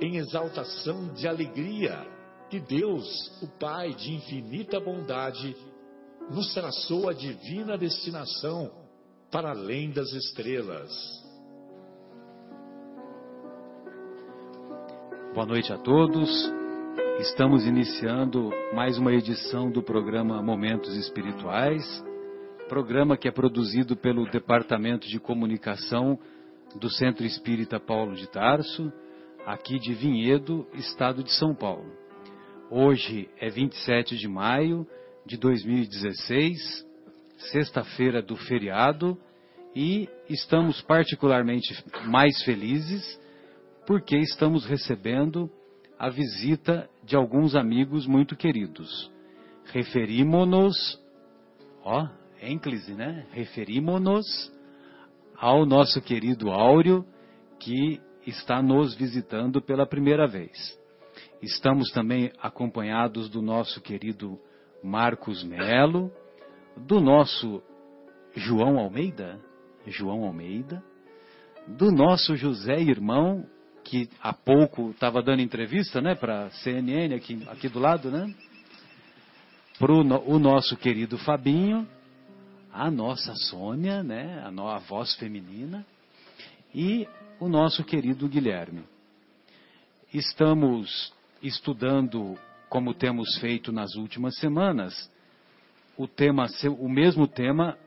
em exaltação de alegria que Deus, o Pai de infinita bondade, nos traçou a divina destinação para além das estrelas. Boa noite a todos. Estamos iniciando mais uma edição do programa Momentos Espirituais, programa que é produzido pelo Departamento de Comunicação do Centro Espírita Paulo de Tarso aqui de Vinhedo, estado de São Paulo. Hoje é 27 de maio de 2016, sexta-feira do feriado, e estamos particularmente mais felizes porque estamos recebendo a visita de alguns amigos muito queridos. Referimos-nos, ó, ênclise, né? Referimos-nos ao nosso querido Áureo, que está nos visitando pela primeira vez. Estamos também acompanhados do nosso querido Marcos Melo, do nosso João Almeida, João Almeida, do nosso José Irmão, que há pouco estava dando entrevista, né, para CNN aqui, aqui do lado, né? Para o nosso querido Fabinho, a nossa Sônia, né, a, no, a voz feminina, e o nosso querido Guilherme. Estamos estudando, como temos feito nas últimas semanas, o tema, o mesmo tema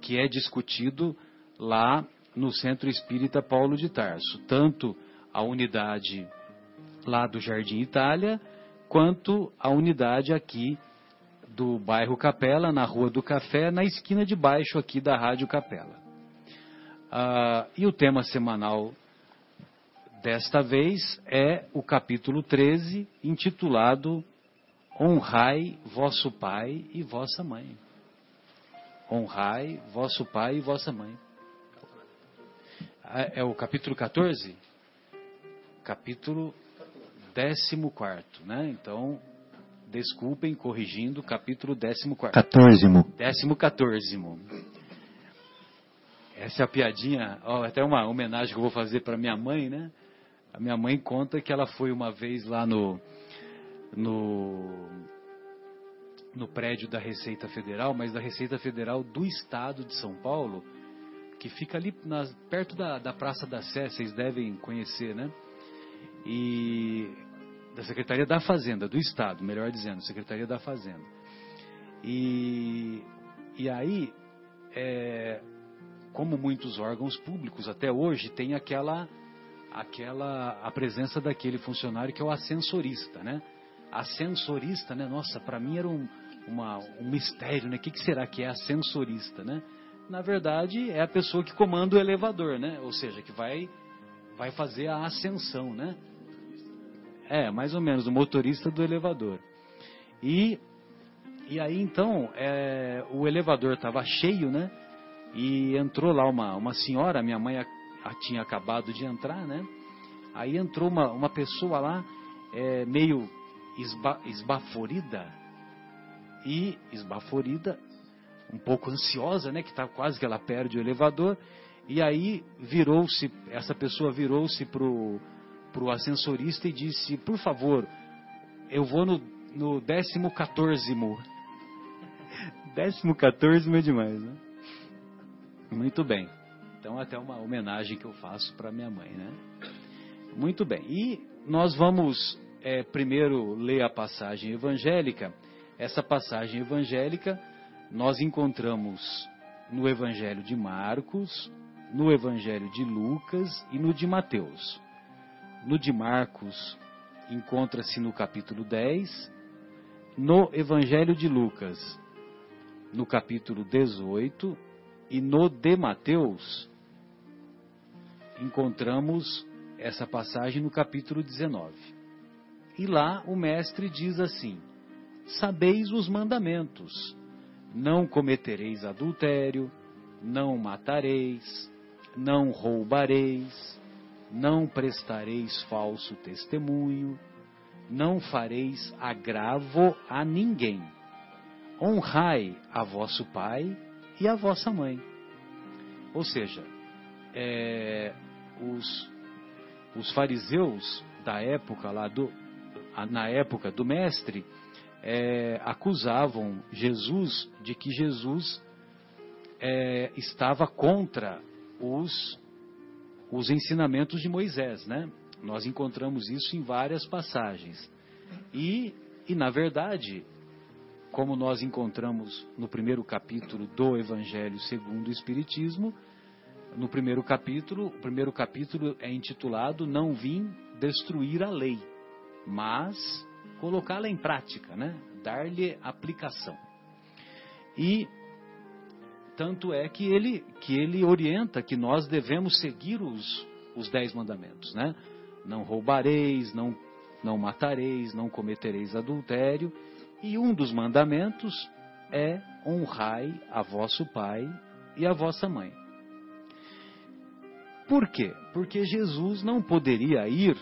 que é discutido lá no Centro Espírita Paulo de Tarso, tanto a unidade lá do Jardim Itália, quanto a unidade aqui do bairro Capela, na Rua do Café, na esquina de baixo aqui da Rádio Capela. Ah, e o tema semanal desta vez é o capítulo 13, intitulado Honrai vosso pai e vossa mãe. Honrai vosso pai e vossa mãe. É, é o capítulo 14? Capítulo 14, né? Então, desculpem, corrigindo, capítulo 14. 14. 14. Essa é piadinha, ó, até uma homenagem que eu vou fazer para minha mãe, né? A minha mãe conta que ela foi uma vez lá no, no, no prédio da Receita Federal, mas da Receita Federal do Estado de São Paulo, que fica ali na, perto da, da Praça da Sé, vocês devem conhecer, né? E da Secretaria da Fazenda, do Estado, melhor dizendo, Secretaria da Fazenda. E, e aí, é, como muitos órgãos públicos até hoje, tem aquela aquela a presença daquele funcionário que é o ascensorista, né? Ascensorista, né? Nossa, para mim era um, uma, um mistério, né? O que, que será que é ascensorista, né? Na verdade, é a pessoa que comanda o elevador, né? Ou seja, que vai vai fazer a ascensão, né? É, mais ou menos, o motorista do elevador. E e aí então é, o elevador estava cheio, né? E entrou lá uma, uma senhora, minha mãe a, a tinha acabado de entrar, né? Aí entrou uma, uma pessoa lá, é, meio esba, esbaforida, e esbaforida, um pouco ansiosa, né? Que tá quase que ela perde o elevador. E aí virou-se, essa pessoa virou-se pro, pro ascensorista e disse, por favor, eu vou no, no décimo quatorzimo. décimo quatorzimo é demais, né? Muito bem. Então, até uma homenagem que eu faço para minha mãe, né? Muito bem. E nós vamos é, primeiro ler a passagem evangélica. Essa passagem evangélica nós encontramos no Evangelho de Marcos, no Evangelho de Lucas e no de Mateus. No de Marcos encontra-se no capítulo 10, no Evangelho de Lucas, no capítulo 18, e no de Mateus, encontramos essa passagem no capítulo 19. E lá o mestre diz assim: Sabeis os mandamentos: não cometereis adultério, não matareis, não roubareis, não prestareis falso testemunho, não fareis agravo a ninguém. Honrai a vosso pai e a vossa mãe. Ou seja, é, os, os fariseus da época lá do, na época do mestre é, acusavam Jesus de que Jesus é, estava contra os, os ensinamentos de Moisés, né? Nós encontramos isso em várias passagens. E, e na verdade, como nós encontramos no primeiro capítulo do Evangelho segundo o Espiritismo, no primeiro capítulo, o primeiro capítulo é intitulado Não vim destruir a lei, mas colocá-la em prática, né? Dar-lhe aplicação. E tanto é que ele que ele orienta que nós devemos seguir os os dez mandamentos, né? Não roubareis, não não matareis, não cometereis adultério, e um dos mandamentos é honrai a vosso pai e a vossa mãe. Por quê? Porque Jesus não poderia ir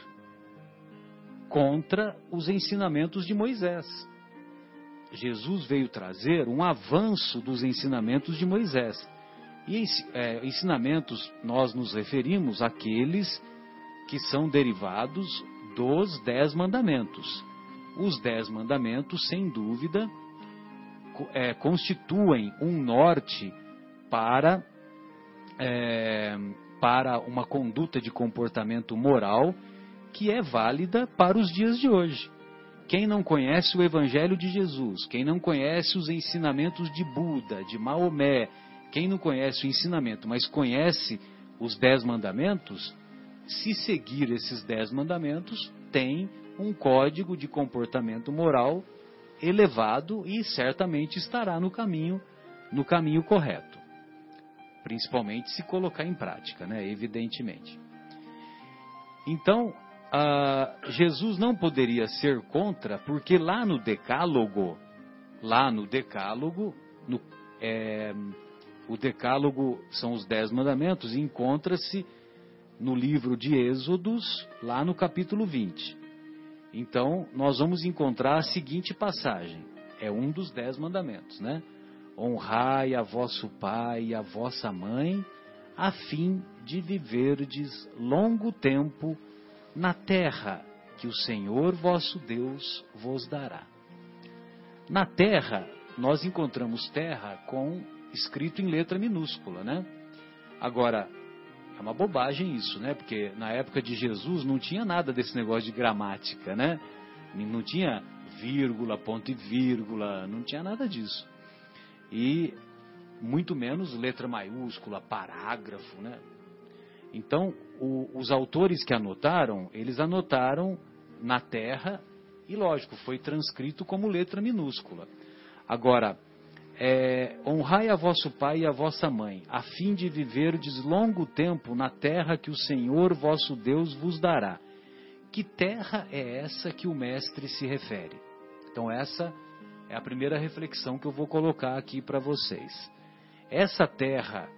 contra os ensinamentos de Moisés. Jesus veio trazer um avanço dos ensinamentos de Moisés. E é, ensinamentos, nós nos referimos àqueles que são derivados dos Dez Mandamentos. Os Dez Mandamentos, sem dúvida, é, constituem um norte para, é, para uma conduta de comportamento moral que é válida para os dias de hoje. Quem não conhece o Evangelho de Jesus, quem não conhece os ensinamentos de Buda, de Maomé, quem não conhece o ensinamento, mas conhece os dez mandamentos, se seguir esses dez mandamentos, tem um código de comportamento moral elevado e certamente estará no caminho, no caminho correto. Principalmente se colocar em prática, né? Evidentemente. Então, ah, Jesus não poderia ser contra, porque lá no Decálogo, lá no Decálogo, no, é, o Decálogo são os Dez Mandamentos, encontra-se no livro de Êxodos, lá no capítulo 20. Então, nós vamos encontrar a seguinte passagem: é um dos Dez Mandamentos, né? Honrai a vosso pai e a vossa mãe, a fim de viverdes longo tempo na terra que o Senhor vosso Deus vos dará. Na terra, nós encontramos terra com escrito em letra minúscula, né? Agora, é uma bobagem isso, né? Porque na época de Jesus não tinha nada desse negócio de gramática, né? Não tinha vírgula, ponto e vírgula, não tinha nada disso. E muito menos letra maiúscula, parágrafo, né? Então, o, os autores que anotaram, eles anotaram na terra e, lógico, foi transcrito como letra minúscula. Agora, é, honrai a vosso pai e a vossa mãe, a fim de viverdes longo tempo na terra que o Senhor vosso Deus vos dará. Que terra é essa que o mestre se refere? Então, essa é a primeira reflexão que eu vou colocar aqui para vocês. Essa terra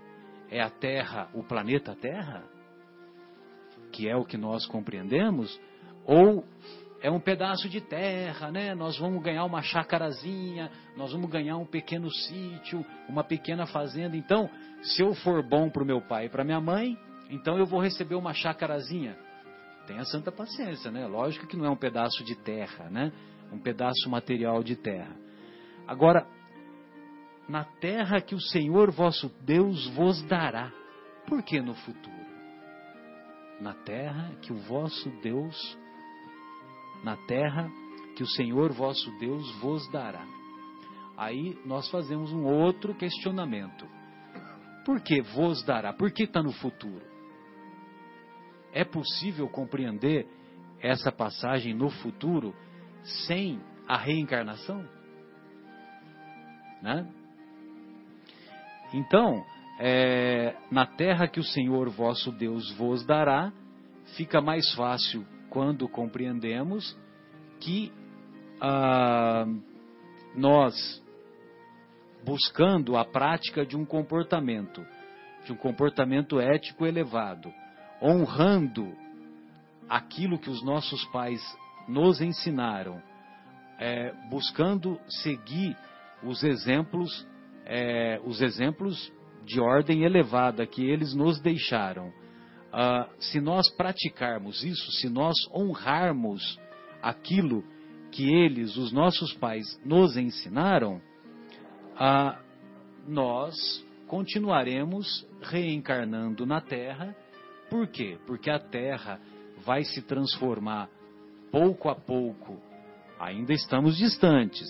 é a Terra, o planeta Terra? Que é o que nós compreendemos? Ou é um pedaço de terra, né? Nós vamos ganhar uma chácarazinha, nós vamos ganhar um pequeno sítio, uma pequena fazenda. Então, se eu for bom para o meu pai e para minha mãe, então eu vou receber uma chácarazinha. Tenha santa paciência, né? Lógico que não é um pedaço de terra, né? Um pedaço material de terra. Agora, na terra que o Senhor vosso Deus vos dará. Por que no futuro? Na terra que o vosso Deus na terra que o Senhor vosso Deus vos dará. Aí nós fazemos um outro questionamento. Por que vos dará? Por que está no futuro? É possível compreender essa passagem no futuro sem a reencarnação? Né? Então, é, na terra que o Senhor vosso Deus vos dará, fica mais fácil quando compreendemos que ah, nós, buscando a prática de um comportamento, de um comportamento ético elevado, honrando aquilo que os nossos pais nos ensinaram, é, buscando seguir os exemplos, é, os exemplos de ordem elevada que eles nos deixaram. Ah, se nós praticarmos isso, se nós honrarmos aquilo que eles, os nossos pais, nos ensinaram, ah, nós continuaremos reencarnando na Terra. Por quê? Porque a Terra vai se transformar pouco a pouco. Ainda estamos distantes,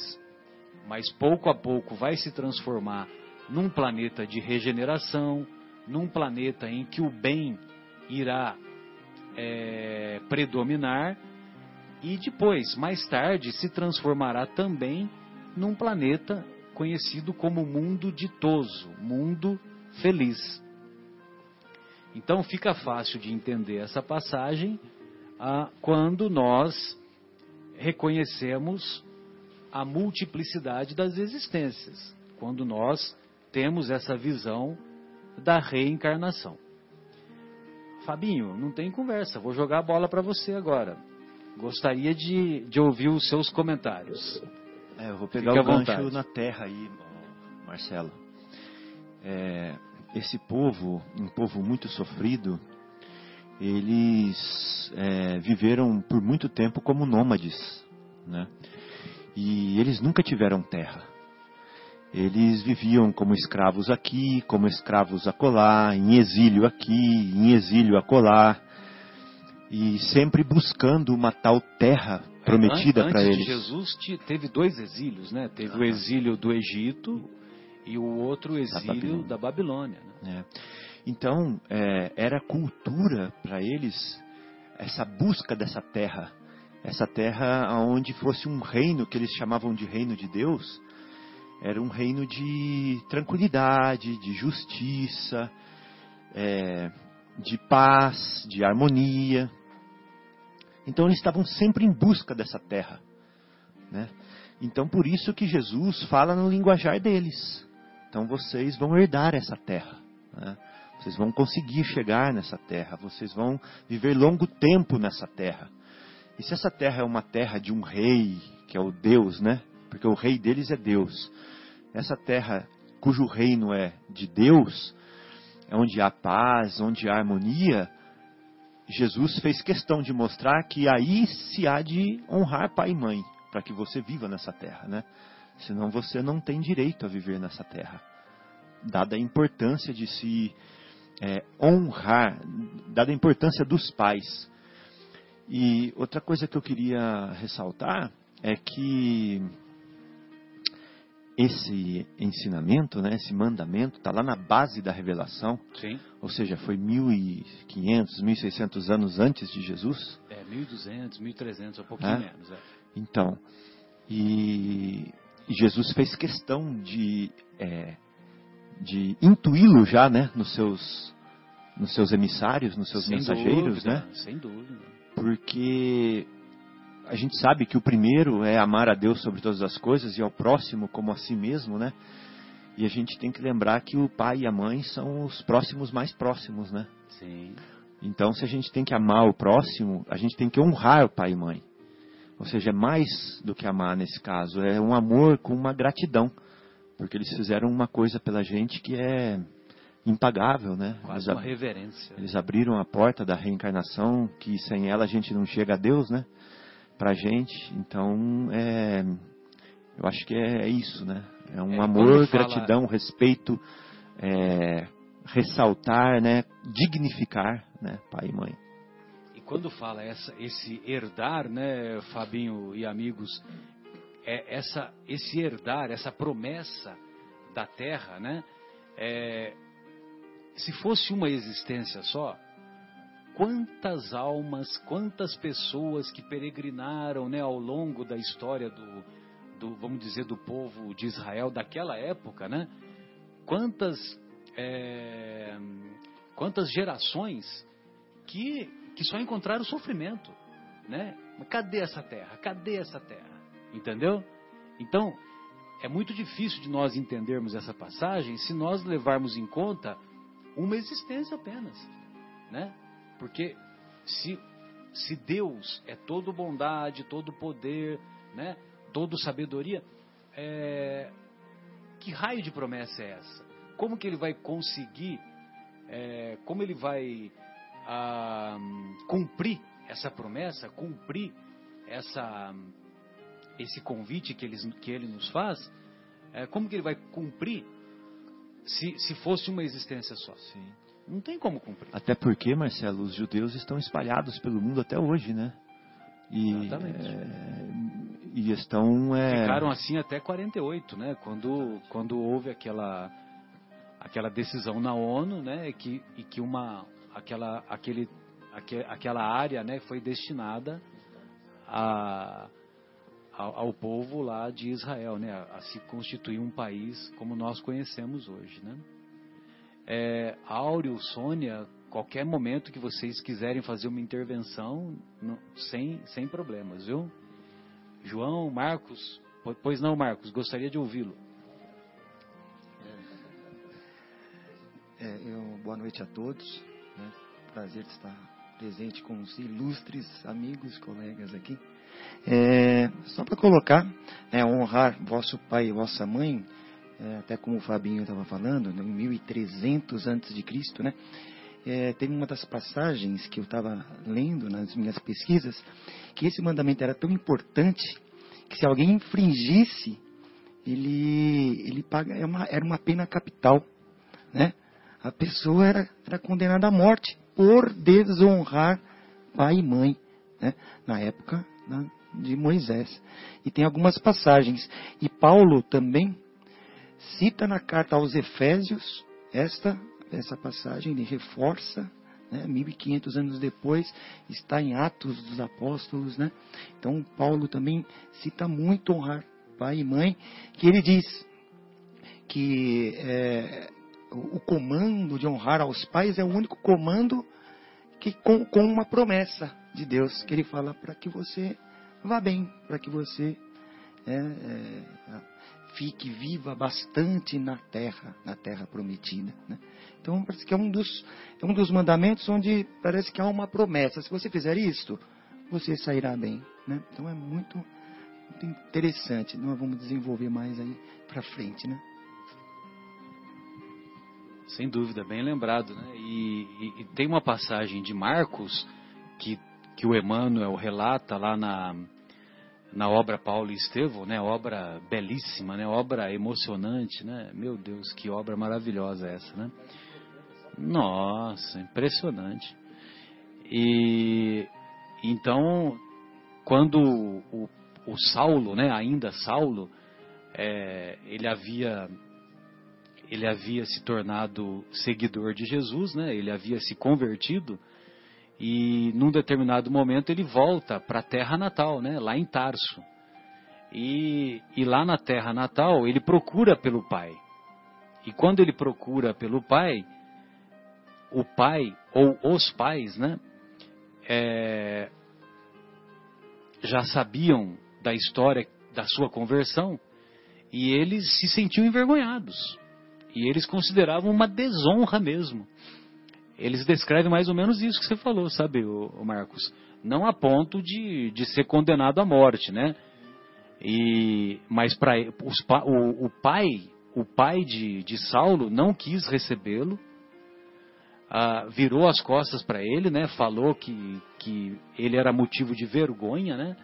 mas pouco a pouco vai se transformar num planeta de regeneração, num planeta em que o bem irá é, predominar e depois, mais tarde, se transformará também num planeta conhecido como mundo ditoso, mundo feliz. Então fica fácil de entender essa passagem ah, quando nós reconhecemos a multiplicidade das existências, quando nós temos essa visão da reencarnação. Fabinho, não tem conversa, vou jogar a bola para você agora. Gostaria de, de ouvir os seus comentários. É, eu vou pegar Fique o gancho vontade. na terra aí, Marcelo. É, esse povo, um povo muito sofrido, eles é, viveram por muito tempo como nômades, né? E eles nunca tiveram terra. Eles viviam como escravos aqui, como escravos acolá, em exílio aqui, em exílio acolá, e sempre buscando uma tal terra prometida para eles. Jesus teve dois exílios, né? Teve ah. o exílio do Egito e o outro exílio da Babilônia. Da Babilônia né? é. Então, é, era cultura para eles essa busca dessa terra, essa terra onde fosse um reino que eles chamavam de reino de Deus, era um reino de tranquilidade, de justiça, é, de paz, de harmonia. Então eles estavam sempre em busca dessa terra. Né? Então por isso que Jesus fala no linguajar deles. Então vocês vão herdar essa terra. Né? Vocês vão conseguir chegar nessa terra. Vocês vão viver longo tempo nessa terra. E se essa terra é uma terra de um rei, que é o Deus, né? Porque o rei deles é Deus. Essa terra cujo reino é de Deus, é onde há paz, onde há harmonia, Jesus fez questão de mostrar que aí se há de honrar pai e mãe, para que você viva nessa terra, né? Senão você não tem direito a viver nessa terra. Dada a importância de se é, honrar, dada a importância dos pais. E outra coisa que eu queria ressaltar é que esse ensinamento, né, esse mandamento, está lá na base da revelação. Sim. Ou seja, foi 1500, 1600 anos antes de Jesus. É, 1200, 1300, um pouquinho é? menos. É. Então, e, e, Jesus fez questão de, é, de intuí-lo já, né, nos seus, nos seus emissários, nos seus sem mensageiros, dúvida, né? Sem dúvida. Porque a gente sabe que o primeiro é amar a Deus sobre todas as coisas e ao próximo como a si mesmo, né? E a gente tem que lembrar que o pai e a mãe são os próximos mais próximos, né? Sim. Então, se a gente tem que amar o próximo, a gente tem que honrar o pai e mãe. Ou seja, é mais do que amar nesse caso, é um amor com uma gratidão, porque eles fizeram uma coisa pela gente que é impagável, né? Quase eles, uma reverência. Eles abriram a porta da reencarnação, que sem ela a gente não chega a Deus, né? Para a gente. Então, é, eu acho que é, é isso, né? É um é, amor, fala... gratidão, respeito, é, ressaltar, né? Dignificar, né? Pai e mãe. E quando fala essa, esse herdar, né, Fabinho e amigos, é essa, esse herdar, essa promessa da terra, né? É, se fosse uma existência só, quantas almas, quantas pessoas que peregrinaram, né, ao longo da história do, do vamos dizer, do povo de Israel daquela época, né? Quantas, é, quantas gerações que, que só encontraram sofrimento, né? Cadê essa terra? Cadê essa terra? Entendeu? Então, é muito difícil de nós entendermos essa passagem se nós levarmos em conta uma existência apenas, né? Porque se se Deus é todo bondade, todo poder, né? Todo sabedoria, é... que raio de promessa é essa? Como que ele vai conseguir? É... Como ele vai ah, cumprir essa promessa? Cumprir essa esse convite que ele, que ele nos faz, é, como que ele vai cumprir se, se fosse uma existência só? Sim. Não tem como cumprir. Até porque, Marcelo, os judeus estão espalhados pelo mundo até hoje, né? E, Exatamente. É, e estão. É... Ficaram assim até 48, né? Quando, quando houve aquela, aquela decisão na ONU, né? E que, e que uma, aquela, aquele, aquela área né, foi destinada a ao, ao, povo lá de Israel, né, a, a, se constituir um país como nós conhecemos hoje, né? É, Áureo, Sônia, qualquer momento que vocês quiserem fazer uma intervenção, não, sem, sem problemas, viu? João, Marcos, pois não, Marcos, gostaria de ouvi-lo. É, eu, boa noite a todos. Né? Prazer estar presente com os ilustres amigos, colegas aqui. É, só para colocar, é, honrar vosso pai e vossa mãe, é, até como o Fabinho estava falando, né, em 1300 antes de Cristo, né? É, teve uma das passagens que eu estava lendo nas minhas pesquisas, que esse mandamento era tão importante que se alguém infringisse, ele, ele paga, era é uma, era uma pena capital, né? A pessoa era, era condenada à morte por desonrar pai e mãe, né? Na época né, de Moisés. E tem algumas passagens. E Paulo também cita na carta aos Efésios esta, essa passagem, ele reforça, né, 1500 anos depois, está em Atos dos Apóstolos. Né? Então, Paulo também cita muito honrar pai e mãe, que ele diz que é, o comando de honrar aos pais é o único comando que com, com uma promessa de Deus, que Ele fala para que você vá bem, para que você é, é, fique viva bastante na terra, na terra prometida. Né? Então parece que é um dos, é um dos mandamentos onde parece que há uma promessa. Se você fizer isto, você sairá bem. Né? Então é muito, muito interessante. Nós vamos desenvolver mais aí para frente, né? Sem dúvida, bem lembrado. Né? E, e, e, tem uma passagem de Marcos que, que o Emmanuel relata lá na, na obra Paulo e Estevão, né? obra belíssima, né? obra emocionante. Né? Meu Deus, que obra maravilhosa essa. Né? Nossa, impressionante. E então, quando o, o Saulo, né? ainda Saulo, é, ele havia ele havia se tornado seguidor de Jesus, né? Ele havia se convertido e num determinado momento ele volta para a terra natal, né? Lá em Tarso. E, e lá na terra natal ele procura pelo pai. E quando ele procura pelo pai, o pai ou os pais, né? É, já sabiam da história da sua conversão e eles se sentiam envergonhados e eles consideravam uma desonra mesmo. Eles descrevem mais ou menos isso que você falou, sabe, o, Marcos? Não a ponto de, de ser condenado à morte, né? E, mas para o, o, pai, o pai de, de Saulo não quis recebê-lo, ah, virou as costas para ele, né? Falou que, que ele era motivo de vergonha, né?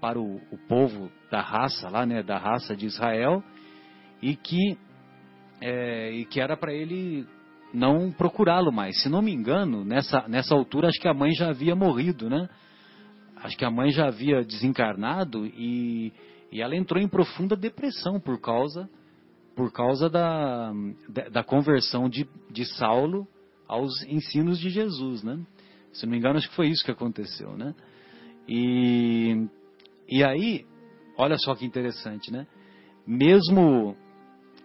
Para o, o povo da raça lá, né? Da raça de Israel e que é, e que era para ele não procurá-lo mais. Se não me engano, nessa, nessa altura acho que a mãe já havia morrido, né? Acho que a mãe já havia desencarnado e, e ela entrou em profunda depressão por causa por causa da, da conversão de, de Saulo aos ensinos de Jesus, né? Se não me engano, acho que foi isso que aconteceu, né? E, e aí, olha só que interessante, né? Mesmo,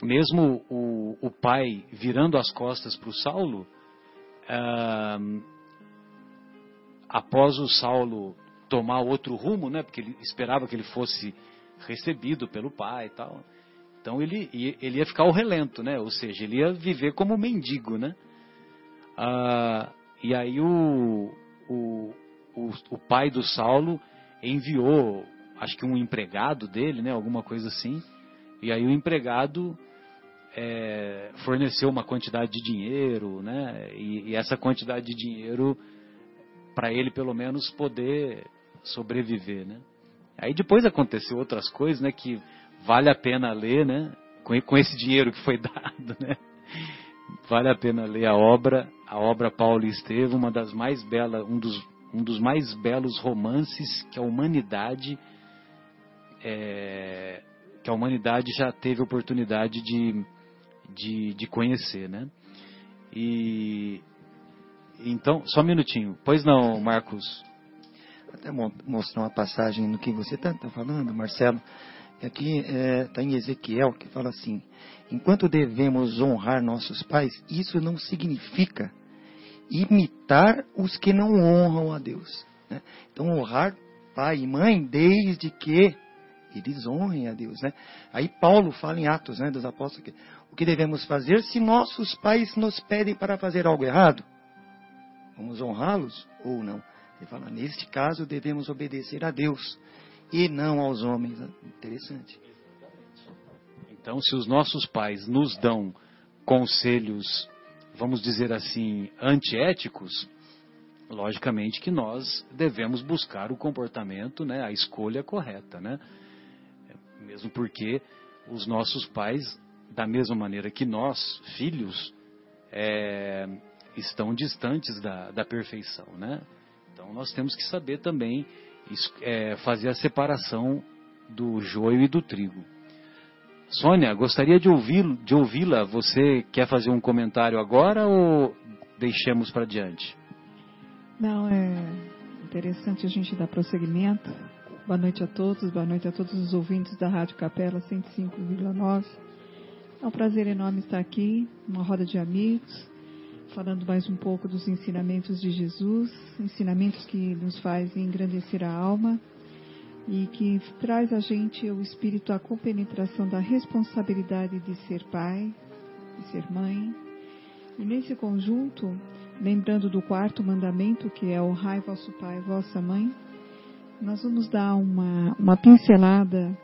mesmo o, o pai virando as costas para o Saulo, ah, após o Saulo tomar outro rumo, né? Porque ele esperava que ele fosse recebido pelo pai e tal. Então ele, ele ia ficar ao relento, né? Ou seja, ele ia viver como mendigo, né? Ah, e aí o, o, o, o, pai do Saulo enviou, acho que um empregado dele, né? Alguma coisa assim. E aí o empregado é, forneceu uma quantidade de dinheiro, né? E, e essa quantidade de dinheiro para ele pelo menos poder sobreviver, né? Aí depois aconteceu outras coisas, né? Que vale a pena ler, né? Com, com esse dinheiro que foi dado, né? Vale a pena ler a obra, a obra Paulo e Estevão, uma das mais belas, um dos, um dos mais belos romances que a humanidade é, que a humanidade já teve oportunidade de, de, de conhecer, né? E então, só um minutinho. Pois não, Marcos? Até mostrar uma passagem no que você está tá falando, Marcelo. Aqui está é, tá em Ezequiel que fala assim: enquanto devemos honrar nossos pais, isso não significa imitar os que não honram a Deus. Né? Então, honrar pai e mãe desde que eles honrem a Deus. Né? Aí Paulo fala em Atos né, dos Apóstolos que o que devemos fazer se nossos pais nos pedem para fazer algo errado? Vamos honrá-los ou não? Ele fala, neste caso devemos obedecer a Deus e não aos homens. Interessante. Então, se os nossos pais nos dão conselhos, vamos dizer assim, antiéticos, logicamente que nós devemos buscar o comportamento, né, a escolha correta, né? Mesmo porque os nossos pais, da mesma maneira que nós, filhos, é, estão distantes da, da perfeição, né? Então nós temos que saber também é, fazer a separação do joio e do trigo. Sônia, gostaria de ouvi-la. Você quer fazer um comentário agora ou deixemos para diante? Não, é interessante a gente dar prosseguimento. Boa noite a todos, boa noite a todos os ouvintes da Rádio Capela 105,9. É um prazer enorme estar aqui, uma roda de amigos, falando mais um pouco dos ensinamentos de Jesus, ensinamentos que nos fazem engrandecer a alma e que traz a gente o espírito à compenetração da responsabilidade de ser pai, de ser mãe. E nesse conjunto, lembrando do quarto mandamento, que é honrai vosso pai e vossa mãe, nós vamos dar uma, uma pincelada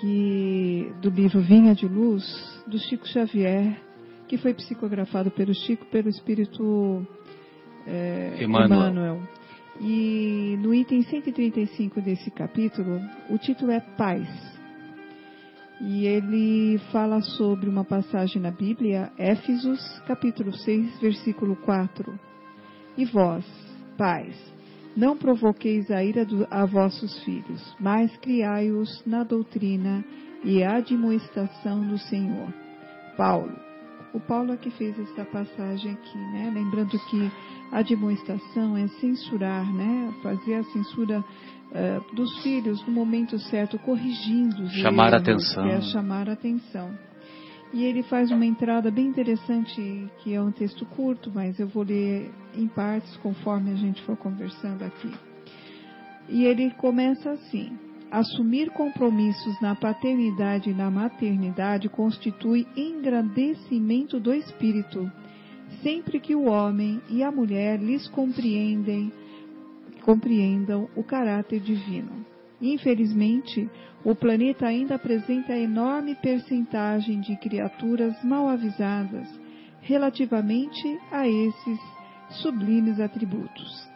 que do livro Vinha de Luz, do Chico Xavier, que foi psicografado pelo Chico, pelo Espírito é, Emmanuel. E no item 135 desse capítulo, o título é Paz. E ele fala sobre uma passagem na Bíblia, Éfesos, capítulo 6, versículo 4. E vós, pais, não provoqueis a ira do, a vossos filhos, mas criai-os na doutrina e admoestação do Senhor. Paulo, o Paulo é que fez essa passagem aqui, né? Lembrando que a demonstração é censurar, né? Fazer a censura uh, dos filhos no momento certo, corrigindo os chamar erros, a atenção. É chamar a atenção. E ele faz uma entrada bem interessante, que é um texto curto, mas eu vou ler em partes conforme a gente for conversando aqui. E ele começa assim: Assumir compromissos na paternidade e na maternidade constitui engrandecimento do espírito, sempre que o homem e a mulher lhes compreendem, compreendam o caráter divino. Infelizmente, o planeta ainda apresenta enorme percentagem de criaturas mal avisadas relativamente a esses sublimes atributos.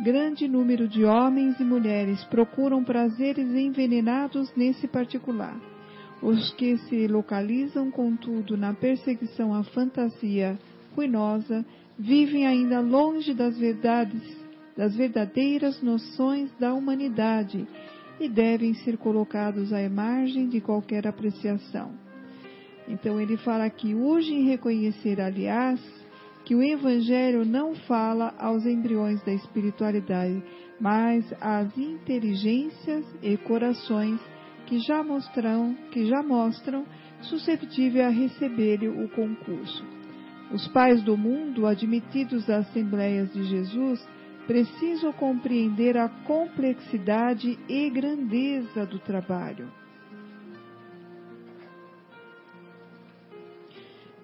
Grande número de homens e mulheres procuram prazeres envenenados nesse particular. Os que se localizam, contudo, na perseguição à fantasia ruinosa, vivem ainda longe das verdades, das verdadeiras noções da humanidade e devem ser colocados à margem de qualquer apreciação. Então ele fala que urge reconhecer, aliás, que o Evangelho não fala aos embriões da espiritualidade, mas às inteligências e corações que já mostram, que já mostram susceptível a receber o concurso. Os pais do mundo, admitidos às Assembleias de Jesus, precisam compreender a complexidade e grandeza do trabalho.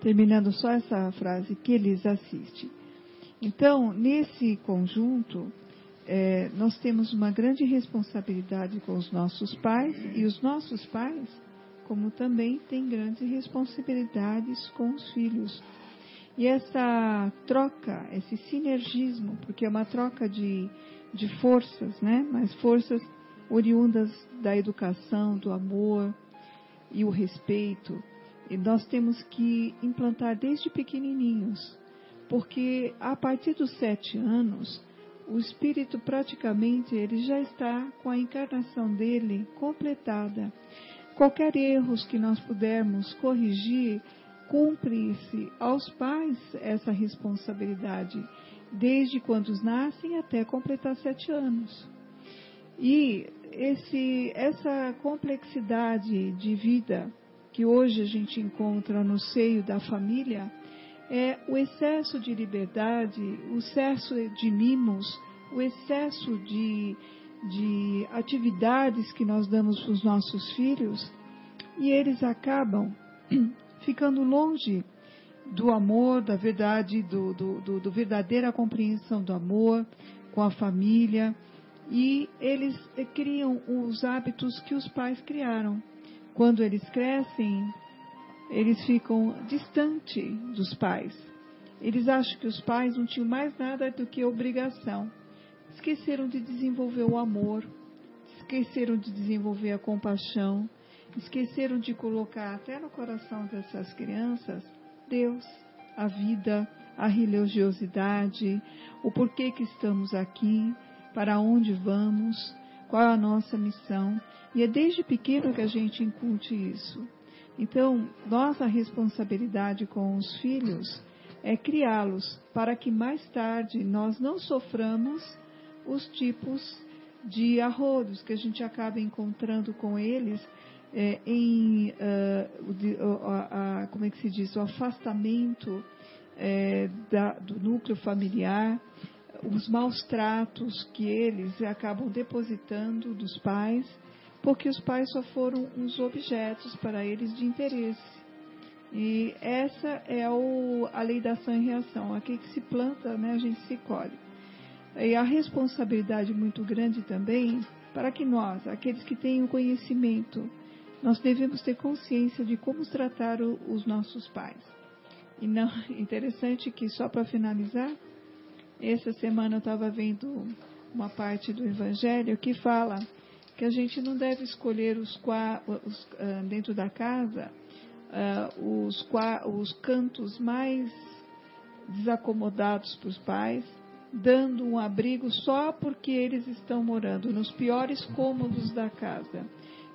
Terminando só essa frase, que lhes assiste. Então, nesse conjunto, é, nós temos uma grande responsabilidade com os nossos pais e os nossos pais, como também têm grandes responsabilidades com os filhos. E essa troca, esse sinergismo, porque é uma troca de, de forças, né? Mas forças oriundas da educação, do amor e o respeito. E nós temos que implantar desde pequenininhos, porque a partir dos sete anos, o espírito praticamente ele já está com a encarnação dele completada. Qualquer erros que nós pudermos corrigir, cumpre-se aos pais essa responsabilidade, desde quando nascem até completar sete anos. E esse, essa complexidade de vida que hoje a gente encontra no seio da família é o excesso de liberdade, o excesso de mimos, o excesso de, de atividades que nós damos para os nossos filhos e eles acabam ficando longe do amor, da verdade, do, do, do, do verdadeira compreensão do amor com a família e eles criam os hábitos que os pais criaram. Quando eles crescem, eles ficam distante dos pais. Eles acham que os pais não tinham mais nada do que obrigação. Esqueceram de desenvolver o amor, esqueceram de desenvolver a compaixão, esqueceram de colocar até no coração dessas crianças Deus, a vida, a religiosidade, o porquê que estamos aqui, para onde vamos, qual a nossa missão. E é desde pequeno que a gente incute isso. Então, nossa responsabilidade com os filhos é criá-los para que mais tarde nós não soframos os tipos de arrodos que a gente acaba encontrando com eles é, em uh, uh, uh, como é que se diz? O afastamento é, da, do núcleo familiar os maus tratos que eles acabam depositando dos pais porque os pais só foram uns objetos para eles de interesse. E essa é o, a lei da ação e reação. Aqui que se planta né a gente se colhe. E a responsabilidade muito grande também para que nós aqueles que têm o conhecimento nós devemos ter consciência de como tratar os nossos pais. E não, interessante que só para finalizar, essa semana eu estava vendo uma parte do Evangelho que fala que a gente não deve escolher os, os uh, dentro da casa uh, os, os cantos mais desacomodados para os pais, dando um abrigo só porque eles estão morando nos piores cômodos da casa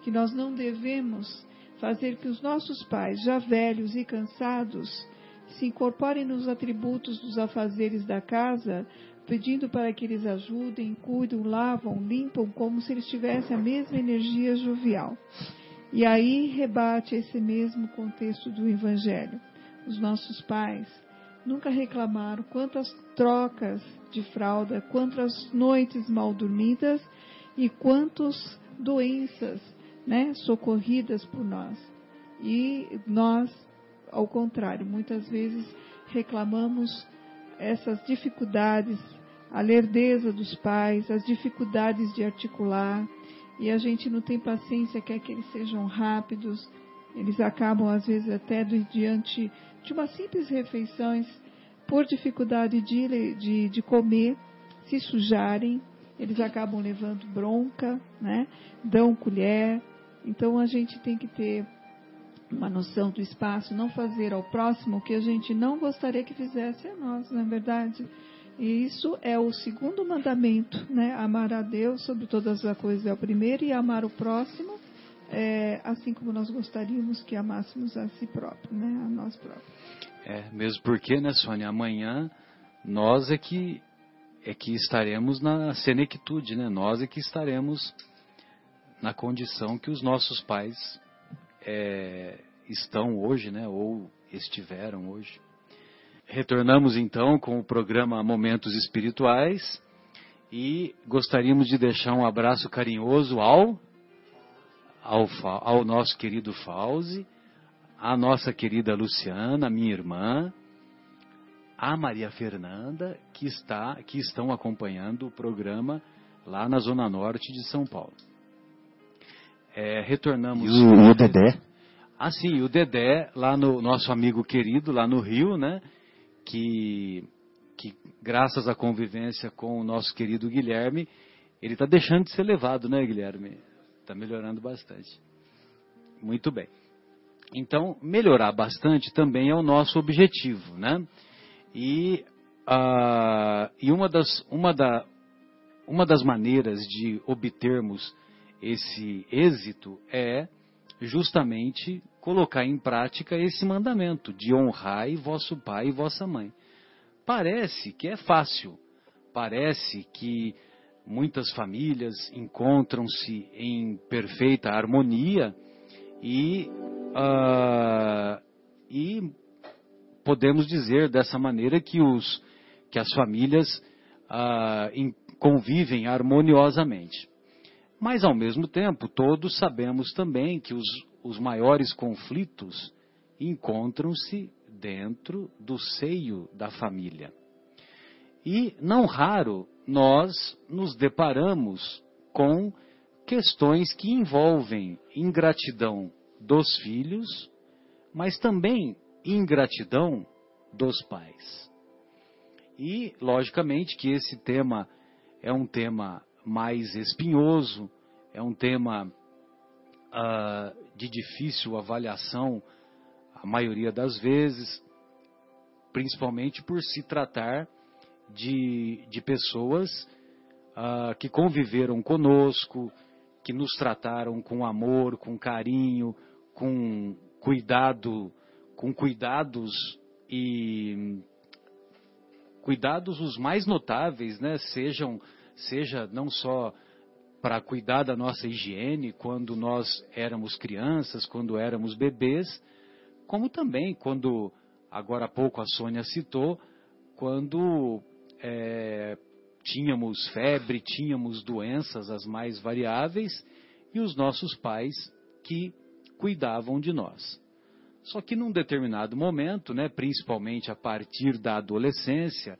que nós não devemos fazer que os nossos pais, já velhos e cansados, se incorporem nos atributos dos afazeres da casa, pedindo para que eles ajudem, cuidam, lavam, limpam, como se eles tivessem a mesma energia jovial. E aí rebate esse mesmo contexto do Evangelho. Os nossos pais nunca reclamaram quantas trocas de fralda, quantas noites mal dormidas e quantas doenças né, socorridas por nós. E nós, ao contrário, muitas vezes reclamamos essas dificuldades, a lerdeza dos pais, as dificuldades de articular, e a gente não tem paciência, quer que eles sejam rápidos, eles acabam às vezes até diante de uma simples refeição, por dificuldade de, de, de comer, se sujarem, eles acabam levando bronca, né? dão colher, então a gente tem que ter uma noção do espaço, não fazer ao próximo o que a gente não gostaria que fizesse a nós, não é verdade? E isso é o segundo mandamento, né? Amar a Deus sobre todas as coisas é o primeiro e amar o próximo, é, assim como nós gostaríamos que amássemos a si próprio, né? A nós próprios. É, mesmo porque, né, Sônia, amanhã nós é que é que estaremos na senectude, né? Nós é que estaremos na condição que os nossos pais é, estão hoje, né? Ou estiveram hoje. Retornamos então com o programa Momentos Espirituais e gostaríamos de deixar um abraço carinhoso ao ao, ao nosso querido Fauzi, à nossa querida Luciana, minha irmã, a Maria Fernanda, que está que estão acompanhando o programa lá na zona norte de São Paulo. É, retornamos. E o, o Dedé? Ah, sim, o Dedé, lá no nosso amigo querido, lá no Rio, né? Que, que graças à convivência com o nosso querido Guilherme, ele está deixando de ser levado, né, Guilherme? Está melhorando bastante. Muito bem. Então, melhorar bastante também é o nosso objetivo, né? E, uh, e uma, das, uma, da, uma das maneiras de obtermos esse êxito é justamente colocar em prática esse mandamento de honrar vosso pai e vossa mãe. Parece que é fácil, parece que muitas famílias encontram-se em perfeita harmonia e, uh, e podemos dizer dessa maneira que, os, que as famílias uh, convivem harmoniosamente. Mas, ao mesmo tempo, todos sabemos também que os, os maiores conflitos encontram-se dentro do seio da família. E, não raro, nós nos deparamos com questões que envolvem ingratidão dos filhos, mas também ingratidão dos pais. E, logicamente, que esse tema é um tema mais espinhoso, é um tema uh, de difícil avaliação a maioria das vezes, principalmente por se tratar de, de pessoas uh, que conviveram conosco, que nos trataram com amor, com carinho, com cuidado, com cuidados e cuidados os mais notáveis, né? Sejam seja não só para cuidar da nossa higiene quando nós éramos crianças, quando éramos bebês, como também quando, agora há pouco a Sônia citou, quando é, tínhamos febre, tínhamos doenças as mais variáveis e os nossos pais que cuidavam de nós. Só que num determinado momento, né, principalmente a partir da adolescência,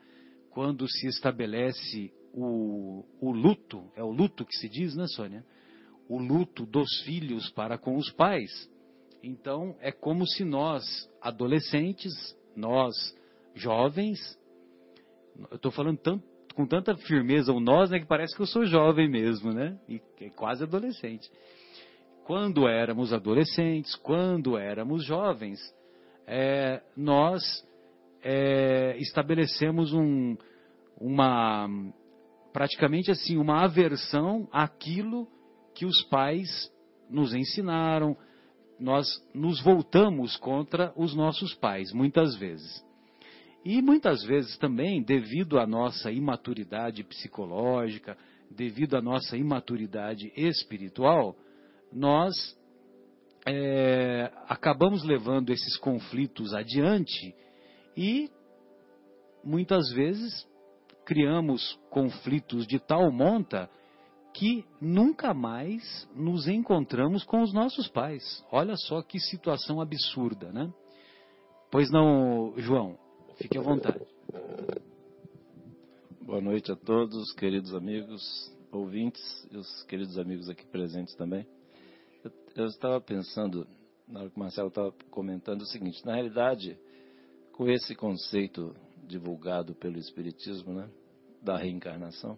quando se estabelece o, o luto, é o luto que se diz, né, Sônia? O luto dos filhos para com os pais. Então, é como se nós, adolescentes, nós, jovens, eu estou falando tanto, com tanta firmeza o nós, né, que parece que eu sou jovem mesmo, né? E é quase adolescente. Quando éramos adolescentes, quando éramos jovens, é, nós é, estabelecemos um, uma, praticamente assim, uma aversão àquilo que os pais nos ensinaram. Nós nos voltamos contra os nossos pais, muitas vezes. E muitas vezes também, devido à nossa imaturidade psicológica, devido à nossa imaturidade espiritual, nós é, acabamos levando esses conflitos adiante e muitas vezes criamos conflitos de tal monta que nunca mais nos encontramos com os nossos pais. Olha só que situação absurda, né? Pois não, João, fique à vontade. Boa noite a todos, queridos amigos, ouvintes e os queridos amigos aqui presentes também. Eu, eu estava pensando, na hora que o Marcelo estava comentando, o seguinte: na realidade, com esse conceito divulgado pelo Espiritismo, né, da reencarnação.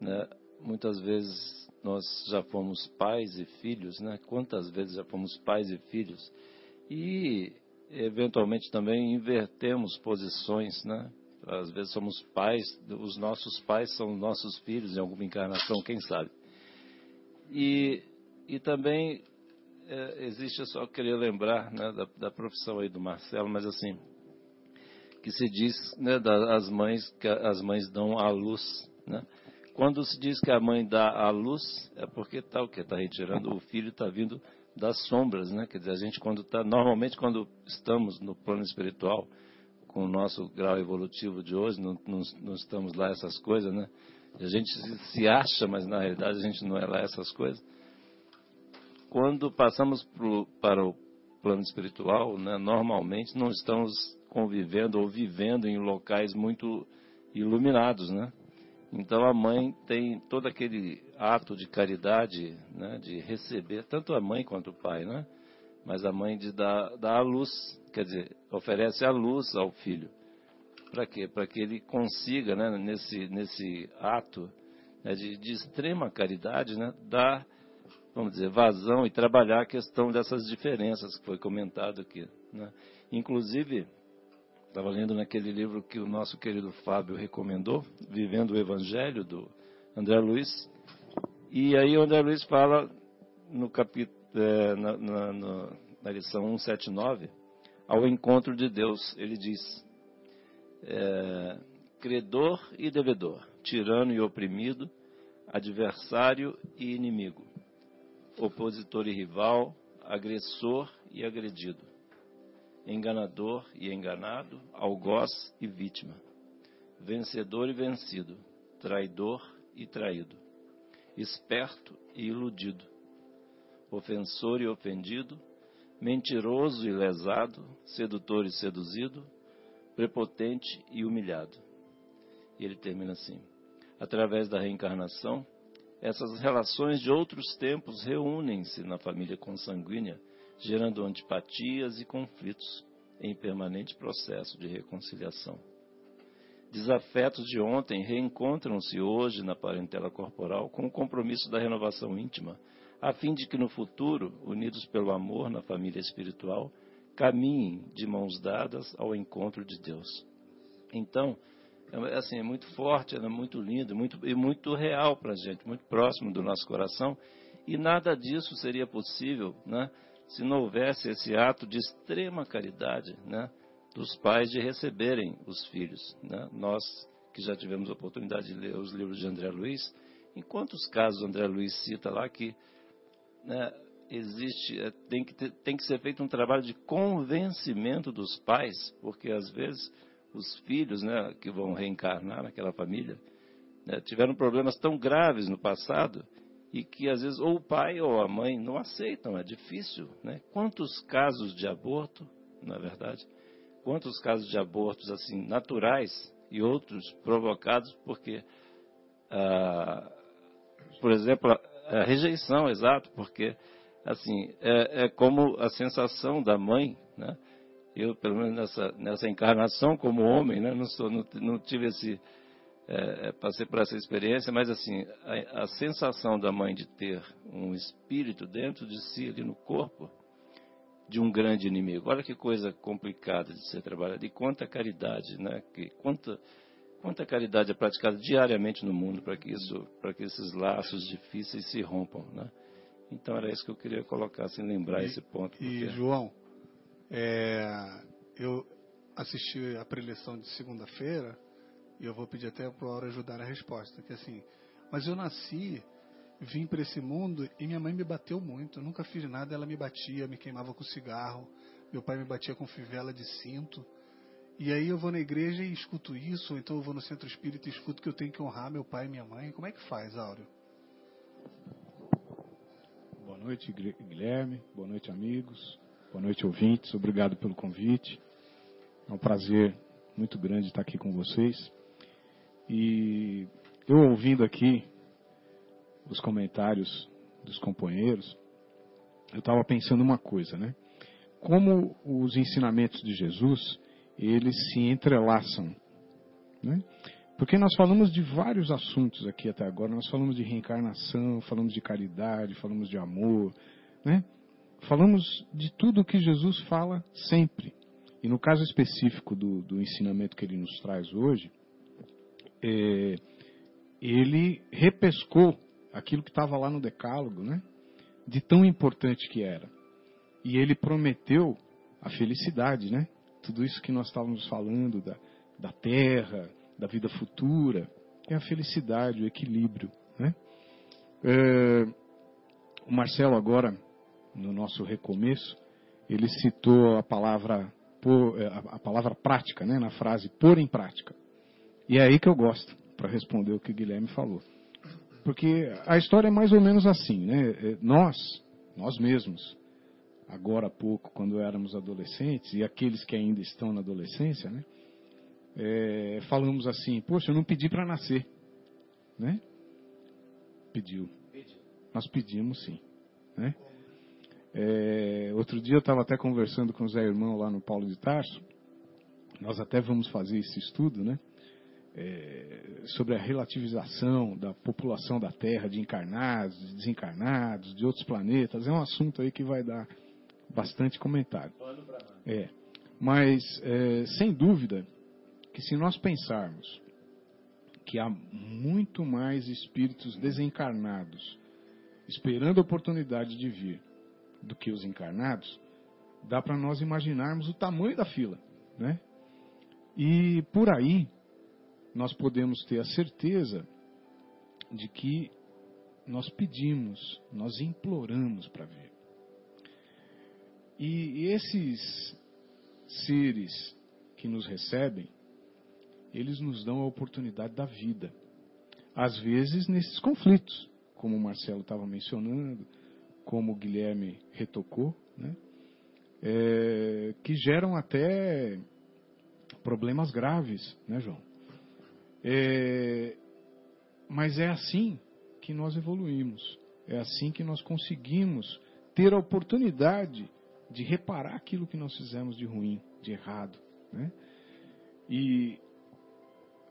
Né, muitas vezes nós já fomos pais e filhos, né? Quantas vezes já fomos pais e filhos E, eventualmente, também invertemos posições, né? Às vezes somos pais, os nossos pais são nossos filhos em alguma encarnação, quem sabe. E, e também é, existe, só queria lembrar né, da, da, profissão aí do Marcelo, mas assim, que se diz né, das mães que as mães dão à luz, né? Quando se diz que a mãe dá à luz, é porque está o que está retirando o filho está vindo das sombras, né? Quer dizer, a gente quando está normalmente quando estamos no plano espiritual com o nosso grau evolutivo de hoje, não, não, não estamos lá essas coisas, né? A gente se acha, mas na realidade a gente não é lá essas coisas quando passamos pro, para o plano espiritual, né, normalmente não estamos convivendo ou vivendo em locais muito iluminados, né? Então a mãe tem todo aquele ato de caridade, né, de receber tanto a mãe quanto o pai, né? Mas a mãe de dar, dar a luz, quer dizer, oferece a luz ao filho. Para quê? Para que ele consiga, né, nesse nesse ato né, de, de extrema caridade, né, dar vamos dizer, vazão e trabalhar a questão dessas diferenças que foi comentado aqui. Né? Inclusive, estava lendo naquele livro que o nosso querido Fábio recomendou, Vivendo o Evangelho, do André Luiz, e aí o André Luiz fala no capítulo, é, na, na, na, lição 179, ao encontro de Deus, ele diz, é, credor e devedor, tirano e oprimido, adversário e inimigo opositor e rival, agressor e agredido, enganador e enganado, algoz e vítima, vencedor e vencido, traidor e traído, esperto e iludido, ofensor e ofendido, mentiroso e lesado, sedutor e seduzido, prepotente e humilhado. E ele termina assim: através da reencarnação, essas relações de outros tempos reúnem-se na família consanguínea, gerando antipatias e conflitos em permanente processo de reconciliação. Desafetos de ontem reencontram-se hoje na parentela corporal com o compromisso da renovação íntima, a fim de que no futuro, unidos pelo amor na família espiritual, caminhem de mãos dadas ao encontro de Deus. Então, é, assim, é muito forte, é muito lindo muito, e muito real para a gente, muito próximo do nosso coração. E nada disso seria possível né, se não houvesse esse ato de extrema caridade né, dos pais de receberem os filhos. Né? Nós que já tivemos a oportunidade de ler os livros de André Luiz, em quantos casos André Luiz cita lá que né, existe, é, tem, que ter, tem que ser feito um trabalho de convencimento dos pais, porque às vezes os filhos né, que vão reencarnar naquela família né, tiveram problemas tão graves no passado e que às vezes ou o pai ou a mãe não aceitam, é difícil. Né? Quantos casos de aborto, na verdade, quantos casos de abortos assim naturais e outros provocados porque, ah, por exemplo, a, rejeição, exato, porque assim é, é como a sensação da mãe, né? eu, pelo menos nessa, nessa encarnação como homem, né, não, sou, não, não tive esse. É, é, passei por essa experiência, mas assim, a, a, sensação da mãe de ter um espírito dentro de si, ali no corpo, de um grande inimigo. Olha que coisa complicada de ser trabalhada. E quanta caridade, né? Que, quanta, quanta caridade é praticada diariamente no mundo para que isso, que esses laços difíceis se rompam, né? Então era isso que eu queria colocar, sem lembrar e, esse ponto. Porque... E João, é, eu assisti a preleção de segunda-feira e eu vou pedir até para a hora ajudar a resposta, que assim, mas eu nasci, vim para esse mundo e minha mãe me bateu muito, eu nunca fiz nada, ela me batia, me queimava com cigarro, meu pai me batia com fivela de cinto. E aí eu vou na igreja e escuto isso, ou então eu vou no centro espírita e escuto que eu tenho que honrar meu pai e minha mãe. Como é que faz, Áureo? Boa noite, Guilherme. Boa noite, amigos. Boa noite, ouvintes. Obrigado pelo convite. É um prazer muito grande estar aqui com vocês. E eu ouvindo aqui os comentários dos companheiros, eu estava pensando uma coisa, né? Como os ensinamentos de Jesus, eles se entrelaçam, né? Porque nós falamos de vários assuntos aqui até agora. Nós falamos de reencarnação, falamos de caridade, falamos de amor, né? falamos de tudo o que Jesus fala sempre. E no caso específico do, do ensinamento que ele nos traz hoje, é, ele repescou aquilo que estava lá no Decálogo, né? De tão importante que era. E ele prometeu a felicidade, né? Tudo isso que nós estávamos falando da, da terra, da vida futura, é a felicidade, o equilíbrio, né? É, o Marcelo agora, no nosso recomeço, ele citou a palavra é, a palavra prática, né, na frase pôr em prática. E é aí que eu gosto para responder o que o Guilherme falou. Porque a história é mais ou menos assim, né? É, nós, nós mesmos, agora há pouco, quando éramos adolescentes, e aqueles que ainda estão na adolescência, né? É, falamos assim, poxa, eu não pedi para nascer, né? Pediu. Nós pedimos sim, né? É, outro dia eu estava até conversando com o Zé Irmão lá no Paulo de Tarso, nós até vamos fazer esse estudo, né? É, sobre a relativização da população da Terra, de encarnados, de desencarnados, de outros planetas. É um assunto aí que vai dar bastante comentário. É, mas, é, sem dúvida, que se nós pensarmos que há muito mais espíritos desencarnados esperando a oportunidade de vir do que os encarnados, dá para nós imaginarmos o tamanho da fila, né? E por aí nós podemos ter a certeza de que nós pedimos, nós imploramos para ver. E esses seres que nos recebem, eles nos dão a oportunidade da vida. Às vezes nesses conflitos, como o Marcelo estava mencionando, como o Guilherme retocou, né? É, que geram até problemas graves, né, João? É, mas é assim que nós evoluímos. É assim que nós conseguimos ter a oportunidade de reparar aquilo que nós fizemos de ruim, de errado. Né? E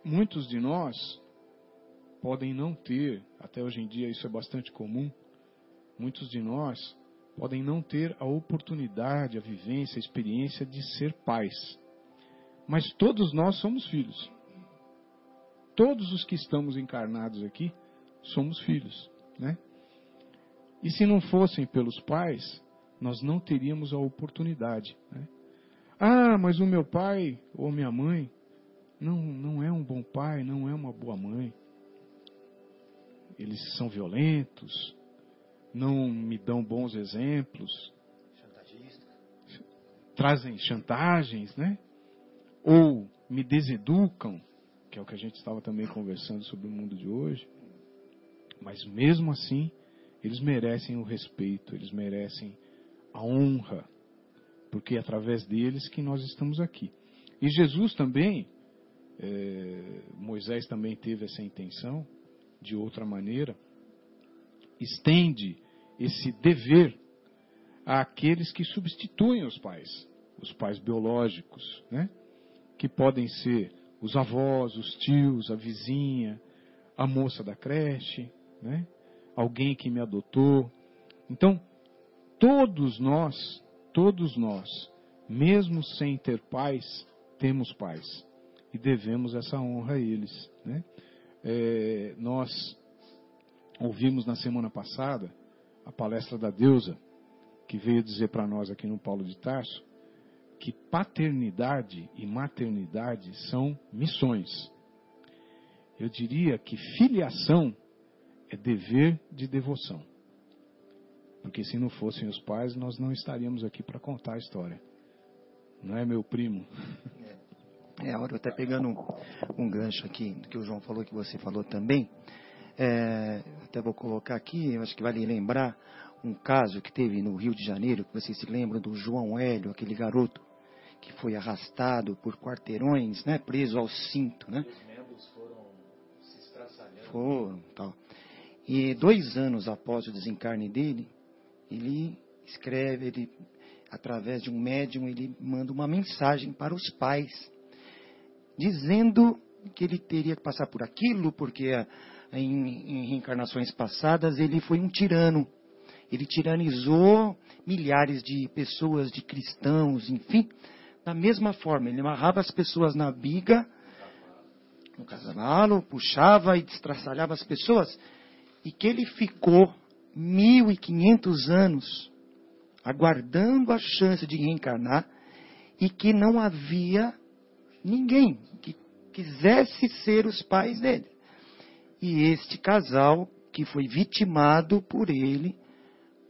muitos de nós podem não ter, até hoje em dia isso é bastante comum, muitos de nós podem não ter a oportunidade, a vivência, a experiência de ser pais. Mas todos nós somos filhos todos os que estamos encarnados aqui somos filhos, né? E se não fossem pelos pais, nós não teríamos a oportunidade, né? Ah, mas o meu pai ou minha mãe não, não é um bom pai, não é uma boa mãe. Eles são violentos, não me dão bons exemplos, trazem chantagens, né? Ou me deseducam, que é o que a gente estava também conversando sobre o mundo de hoje. Mas mesmo assim, eles merecem o respeito, eles merecem a honra, porque é através deles que nós estamos aqui. E Jesus também, é, Moisés também teve essa intenção, de outra maneira, estende esse dever àqueles que substituem os pais, os pais biológicos, né? que podem ser os avós, os tios, a vizinha, a moça da creche, né? alguém que me adotou. Então, todos nós, todos nós, mesmo sem ter pais, temos pais e devemos essa honra a eles. Né? É, nós ouvimos na semana passada a palestra da deusa, que veio dizer para nós aqui no Paulo de Tarso, que paternidade e maternidade são missões. Eu diria que filiação é dever de devoção. Porque se não fossem os pais, nós não estaríamos aqui para contar a história. Não é, meu primo? É, agora até pegando um, um, gancho aqui do que o João falou, que você falou também. É, até vou colocar aqui, acho que vale lembrar um caso que teve no Rio de Janeiro, que vocês se lembram do João Hélio, aquele garoto que foi arrastado por quarteirões, né, preso ao cinto, né? Os membros foram se estraçalhando. Foram, tal. E dois anos após o desencarne dele, ele escreve, ele através de um médium, ele manda uma mensagem para os pais, dizendo que ele teria que passar por aquilo, porque em, em reencarnações passadas ele foi um tirano. Ele tiranizou milhares de pessoas, de cristãos, enfim. Da mesma forma, ele amarrava as pessoas na biga, no cavalo, puxava e destraçalhava as pessoas, e que ele ficou 1500 anos aguardando a chance de reencarnar e que não havia ninguém que quisesse ser os pais dele. E este casal, que foi vitimado por ele,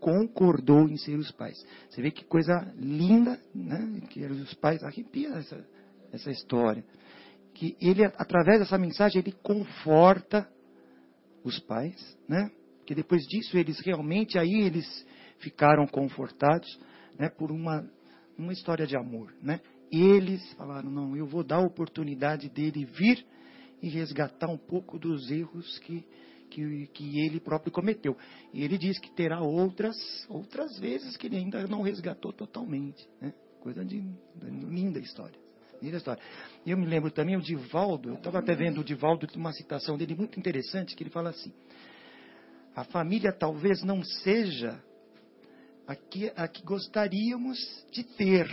concordou em ser os pais. Você vê que coisa linda, né? Que os pais, arrepia essa, essa história. Que ele, através dessa mensagem, ele conforta os pais, né? Que depois disso eles realmente, aí eles ficaram confortados, né? Por uma, uma história de amor, né? Eles falaram, não, eu vou dar a oportunidade dele vir e resgatar um pouco dos erros que que, que ele próprio cometeu. E ele diz que terá outras, outras vezes que ele ainda não resgatou totalmente. Né? Coisa de, de linda história. Linda história. Eu me lembro também o Divaldo, eu estava até vendo o Divaldo, uma citação dele muito interessante, que ele fala assim, a família talvez não seja a que, a que gostaríamos de ter,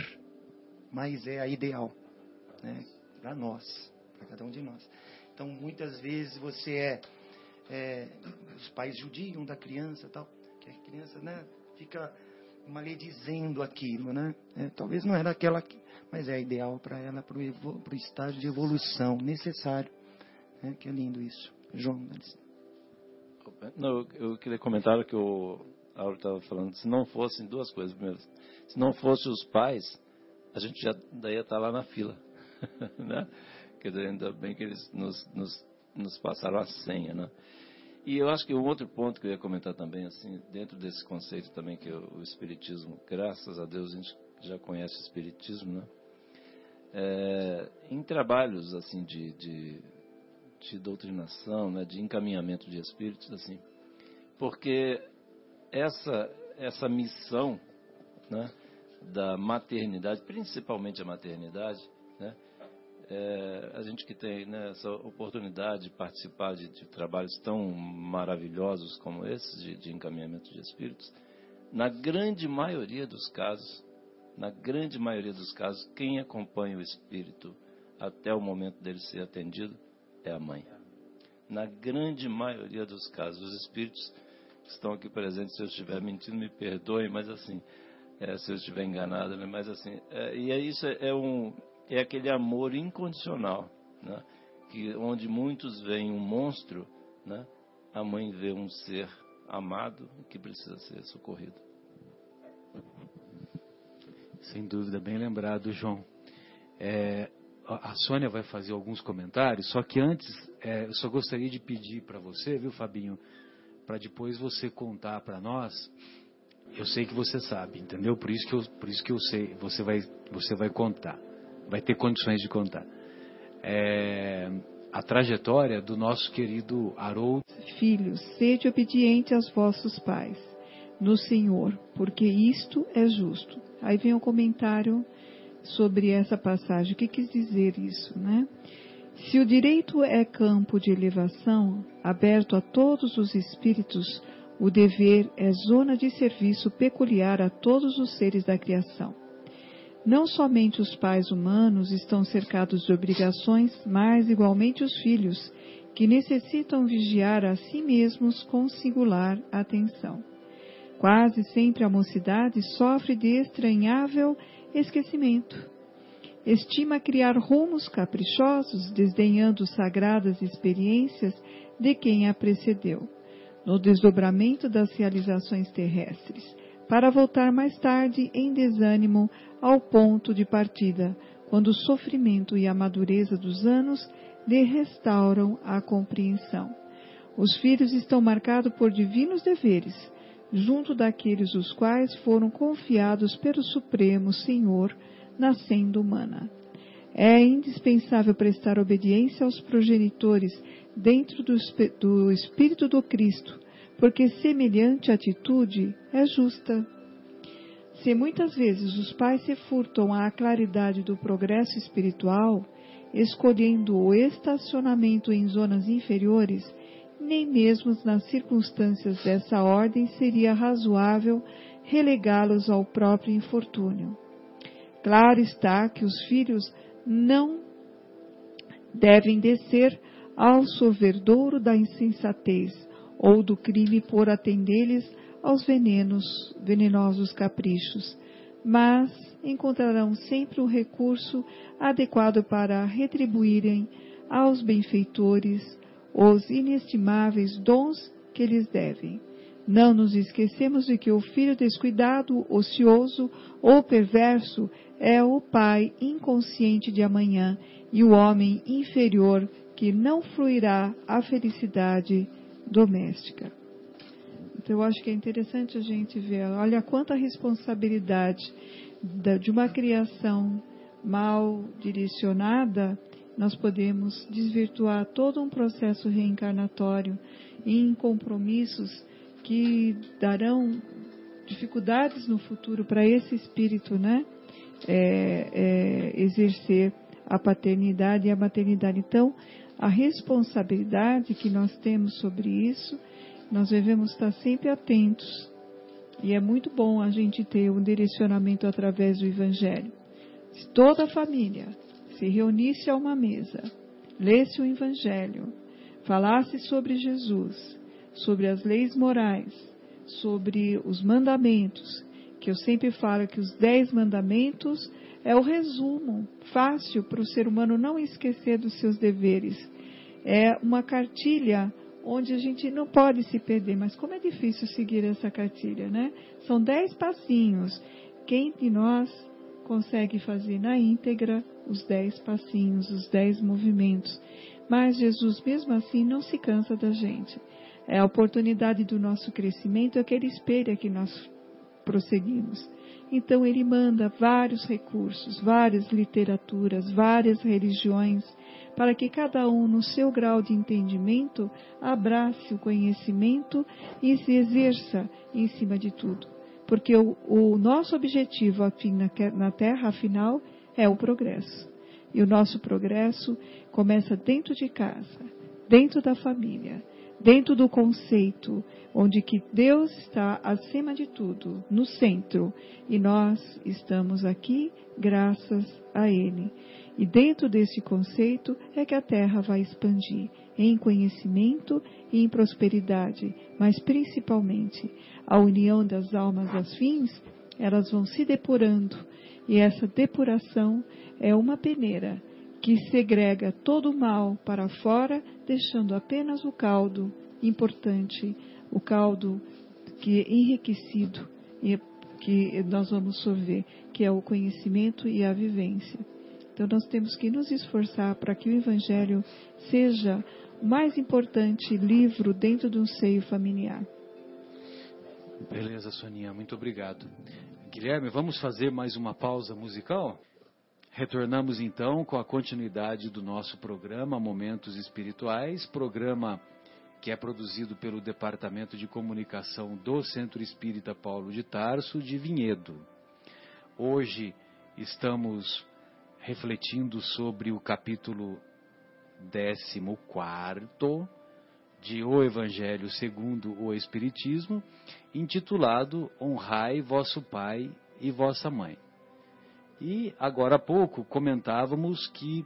mas é a ideal né? para nós, para cada um de nós. Então, muitas vezes você é é, os pais judiam da criança tal, que a criança né, fica maledizendo aquilo, né? É, talvez não era aquela, que, mas é ideal para ela, para o estágio de evolução necessário. Né? Que é lindo isso. João. Não, eu, queria comentar que o Auro estava falando, se não fossem duas coisas. Primeiro, se não fossem os pais, a gente já daí ia estar lá na fila. né? Quer dizer, ainda bem que eles nos, nos, nos passaram a senha, né? E eu acho que um outro ponto que eu ia comentar também, assim, dentro desse conceito também que é o Espiritismo, graças a Deus a gente já conhece o Espiritismo, né? É, em trabalhos assim de, de, de, doutrinação, né, de encaminhamento de espíritos, assim, porque essa essa missão, né, da maternidade, principalmente a maternidade, é, a gente que tem né, essa oportunidade de participar de, de, trabalhos tão maravilhosos como esses, de, de, encaminhamento de espíritos, na grande maioria dos casos, na grande maioria dos casos, quem acompanha o espírito até o momento dele ser atendido é a mãe. Na grande maioria dos casos, os espíritos que estão aqui presentes, se eu estiver mentindo, me perdoem, mas assim, é, se eu estiver enganado, né, mas assim, é, e é isso é, é um é aquele amor incondicional, né? que onde muitos veem um monstro, né? a mãe vê um ser amado que precisa ser socorrido. Sem dúvida, bem lembrado, João. É, a Sônia vai fazer alguns comentários, só que antes, é, eu só gostaria de pedir para você, viu, Fabinho, para depois você contar para nós. Eu sei que você sabe, entendeu? Por isso que eu, por isso que eu sei, você vai, você vai contar vai ter condições de contar. É, a trajetória do nosso querido Haroldo. Filhos, sede obediente aos vossos pais, no Senhor, porque isto é justo. Aí vem o um comentário sobre essa passagem. O que quis dizer isso, né? Se o direito é campo de elevação, aberto a todos os espíritos, o dever é zona de serviço peculiar a todos os seres da criação. Não somente os pais humanos estão cercados de obrigações, mas igualmente os filhos, que necessitam vigiar a si mesmos com singular atenção. Quase sempre a mocidade sofre de estranhável esquecimento. Estima criar rumos caprichosos, desdenhando sagradas experiências de quem a precedeu, no desdobramento das realizações terrestres, para voltar mais tarde em desânimo ao ponto de partida, quando o sofrimento e a madureza dos anos lhe restauram a compreensão. Os filhos estão marcados por divinos deveres, junto daqueles os quais foram confiados pelo Supremo Senhor, nascendo humana. É indispensável prestar obediência aos progenitores dentro do, do Espírito do Cristo, porque semelhante atitude é justa. Se muitas vezes os pais se furtam à claridade do progresso espiritual, escolhendo o estacionamento em zonas inferiores, nem mesmo nas circunstâncias dessa ordem seria razoável relegá-los ao próprio infortúnio. Claro está que os filhos não devem descer ao sorvedouro da insensatez ou do crime por atender-lhes aos venenos, venenosos caprichos, mas encontrarão sempre um recurso adequado para retribuírem aos benfeitores os inestimáveis dons que lhes devem. Não nos esquecemos de que o filho descuidado, ocioso ou perverso é o pai inconsciente de amanhã e o homem inferior que não fluirá a felicidade doméstica. Então, eu acho que é interessante a gente ver, olha quanta responsabilidade de uma criação mal direcionada, nós podemos desvirtuar todo um processo reencarnatório em compromissos que darão dificuldades no futuro para esse espírito, né? É, é, exercer a paternidade e a maternidade. Então, a responsabilidade que nós temos sobre isso, nós devemos estar sempre atentos. E é muito bom a gente ter um direcionamento através do Evangelho. Se toda a família se reunisse a uma mesa, lesse o Evangelho, falasse sobre Jesus, sobre as leis morais, sobre os mandamentos, que eu sempre falo que os dez mandamentos é o resumo fácil para o ser humano não esquecer dos seus deveres. É uma cartilha onde a gente não pode se perder, mas como é difícil seguir essa cartilha, né? São dez passinhos. Quem de nós consegue fazer na íntegra os dez passinhos, os dez movimentos? Mas Jesus, mesmo assim, não se cansa da gente. É a oportunidade do nosso crescimento, é que Ele espelha que nós prosseguimos. Então ele manda vários recursos, várias literaturas, várias religiões, para que cada um, no seu grau de entendimento, abrace o conhecimento e se exerça em cima de tudo. Porque o, o nosso objetivo aqui na, na Terra, afinal, é o progresso. E o nosso progresso começa dentro de casa, dentro da família, dentro do conceito onde que Deus está acima de tudo, no centro, e nós estamos aqui graças a Ele. E dentro desse conceito é que a Terra vai expandir em conhecimento e em prosperidade, mas principalmente a união das almas afins, elas vão se depurando, e essa depuração é uma peneira que segrega todo o mal para fora, deixando apenas o caldo importante, o caldo que é enriquecido e que nós vamos sorver, que é o conhecimento e a vivência. Então nós temos que nos esforçar para que o Evangelho seja o mais importante livro dentro de um seio familiar. Beleza, Soninha, muito obrigado. Guilherme, vamos fazer mais uma pausa musical? Retornamos então com a continuidade do nosso programa Momentos Espirituais, programa que é produzido pelo Departamento de Comunicação do Centro Espírita Paulo de Tarso, de Vinhedo. Hoje estamos refletindo sobre o capítulo 14 de O Evangelho segundo o Espiritismo, intitulado Honrai vosso Pai e vossa Mãe. E agora há pouco comentávamos que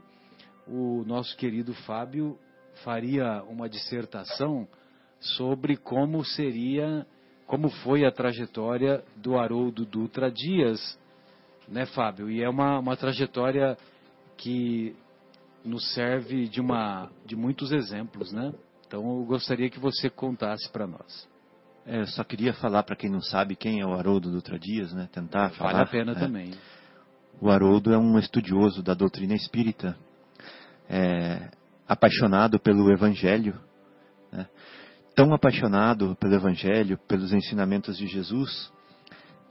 o nosso querido Fábio faria uma dissertação sobre como seria, como foi a trajetória do Haroldo Dutra Dias, né, Fábio? E é uma, uma trajetória que nos serve de, uma, de muitos exemplos, né? Então eu gostaria que você contasse para nós. É, eu só queria falar para quem não sabe quem é o Haroldo Dutra Dias, né? Tentar falar. Vale a pena é. também. O Haroldo é um estudioso da doutrina espírita. É, apaixonado pelo Evangelho, né? tão apaixonado pelo Evangelho, pelos ensinamentos de Jesus,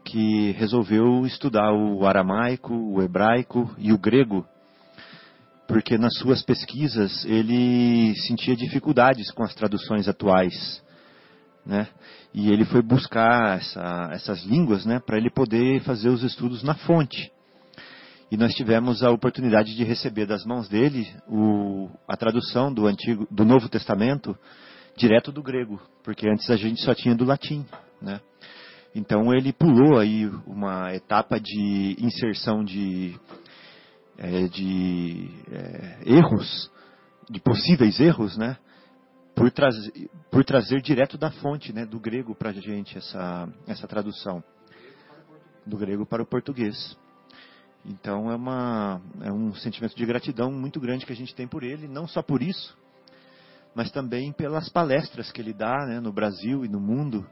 que resolveu estudar o aramaico, o hebraico e o grego, porque nas suas pesquisas ele sentia dificuldades com as traduções atuais. Né? E ele foi buscar essa, essas línguas né, para ele poder fazer os estudos na fonte. E nós tivemos a oportunidade de receber das mãos dele o, a tradução do antigo, do Novo Testamento direto do grego, porque antes a gente só tinha do latim, né? Então ele pulou aí uma etapa de inserção de, é, de é, erros, de possíveis erros, né? Por, trazer, por trazer direto da fonte, né, do grego para a gente essa, essa tradução. Do grego para o português. Então é, uma, é um sentimento de gratidão muito grande que a gente tem por ele, não só por isso, mas também pelas palestras que ele dá né, no Brasil e no mundo.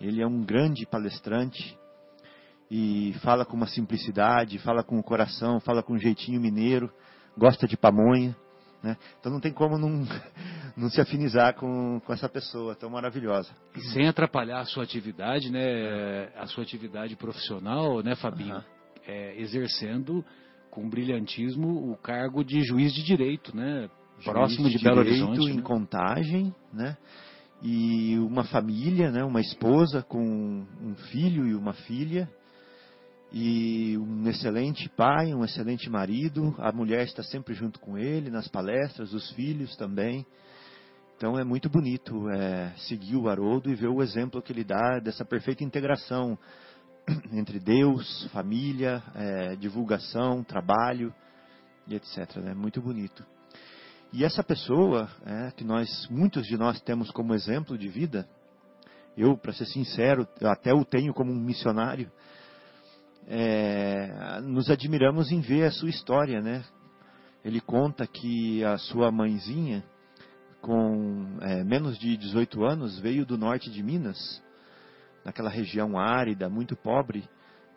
Ele é um grande palestrante e fala com uma simplicidade, fala com o coração, fala com um jeitinho mineiro, gosta de pamonha. Né? Então não tem como não, não se afinizar com, com essa pessoa tão maravilhosa. E sem atrapalhar a sua atividade, né, a sua atividade profissional, né, Fabinho? Uhum é, exercendo com brilhantismo o cargo de juiz de direito, né? Juiz Próximo de, de Belo Horizonte. em né? Contagem, né? E uma família, né? Uma esposa com um filho e uma filha e um excelente pai, um excelente marido. A mulher está sempre junto com ele nas palestras, os filhos também. Então é muito bonito é, seguir o Haroldo e ver o exemplo que ele dá dessa perfeita integração entre Deus, família, é, divulgação, trabalho e etc. É né? muito bonito. E essa pessoa, é, que nós, muitos de nós temos como exemplo de vida, eu, para ser sincero, eu até o tenho como um missionário, é, nos admiramos em ver a sua história, né? Ele conta que a sua mãezinha, com é, menos de 18 anos, veio do norte de Minas naquela região árida, muito pobre,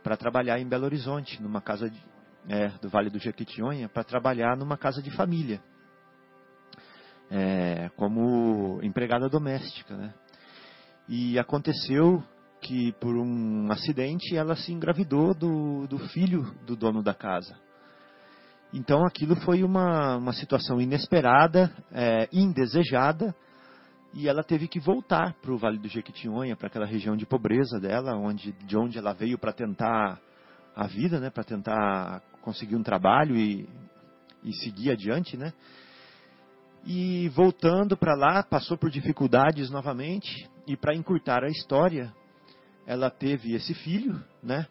para trabalhar em Belo Horizonte, numa casa de, é, do Vale do Jequitinhonha, para trabalhar numa casa de família, é, como empregada doméstica. Né? E aconteceu que, por um acidente, ela se engravidou do, do filho do dono da casa. Então aquilo foi uma, uma situação inesperada, é, indesejada, e ela teve que voltar para o Vale do Jequitinhonha, para aquela região de pobreza dela, onde, de onde ela veio para tentar a vida, né, para tentar conseguir um trabalho e, e seguir adiante, né? E voltando para lá, passou por dificuldades novamente e para encurtar a história, ela teve esse filho, né?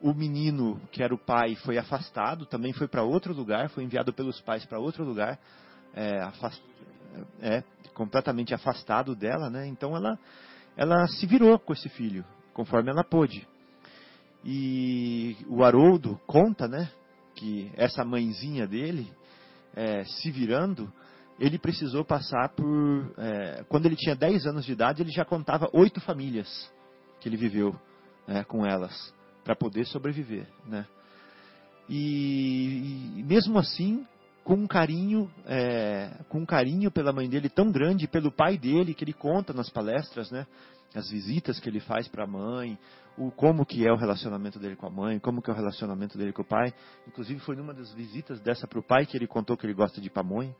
O menino, que era o pai, foi afastado, também foi para outro lugar, foi enviado pelos pais para outro lugar, é, afast... é, completamente afastado dela, né? Então ela, ela se virou com esse filho, conforme ela pôde. E o Haroldo conta, né? Que essa mãezinha dele, é, se virando, ele precisou passar por. É, quando ele tinha 10 anos de idade, ele já contava oito famílias que ele viveu né, com elas, para poder sobreviver. Né? E, e, mesmo assim, com um carinho, é, com um carinho pela mãe dele tão grande, pelo pai dele, que ele conta nas palestras, né? As visitas que ele faz para a mãe, o como que é o relacionamento dele com a mãe, como que é o relacionamento dele com o pai. Inclusive foi numa das visitas dessa para o pai que ele contou que ele gosta de pamonha.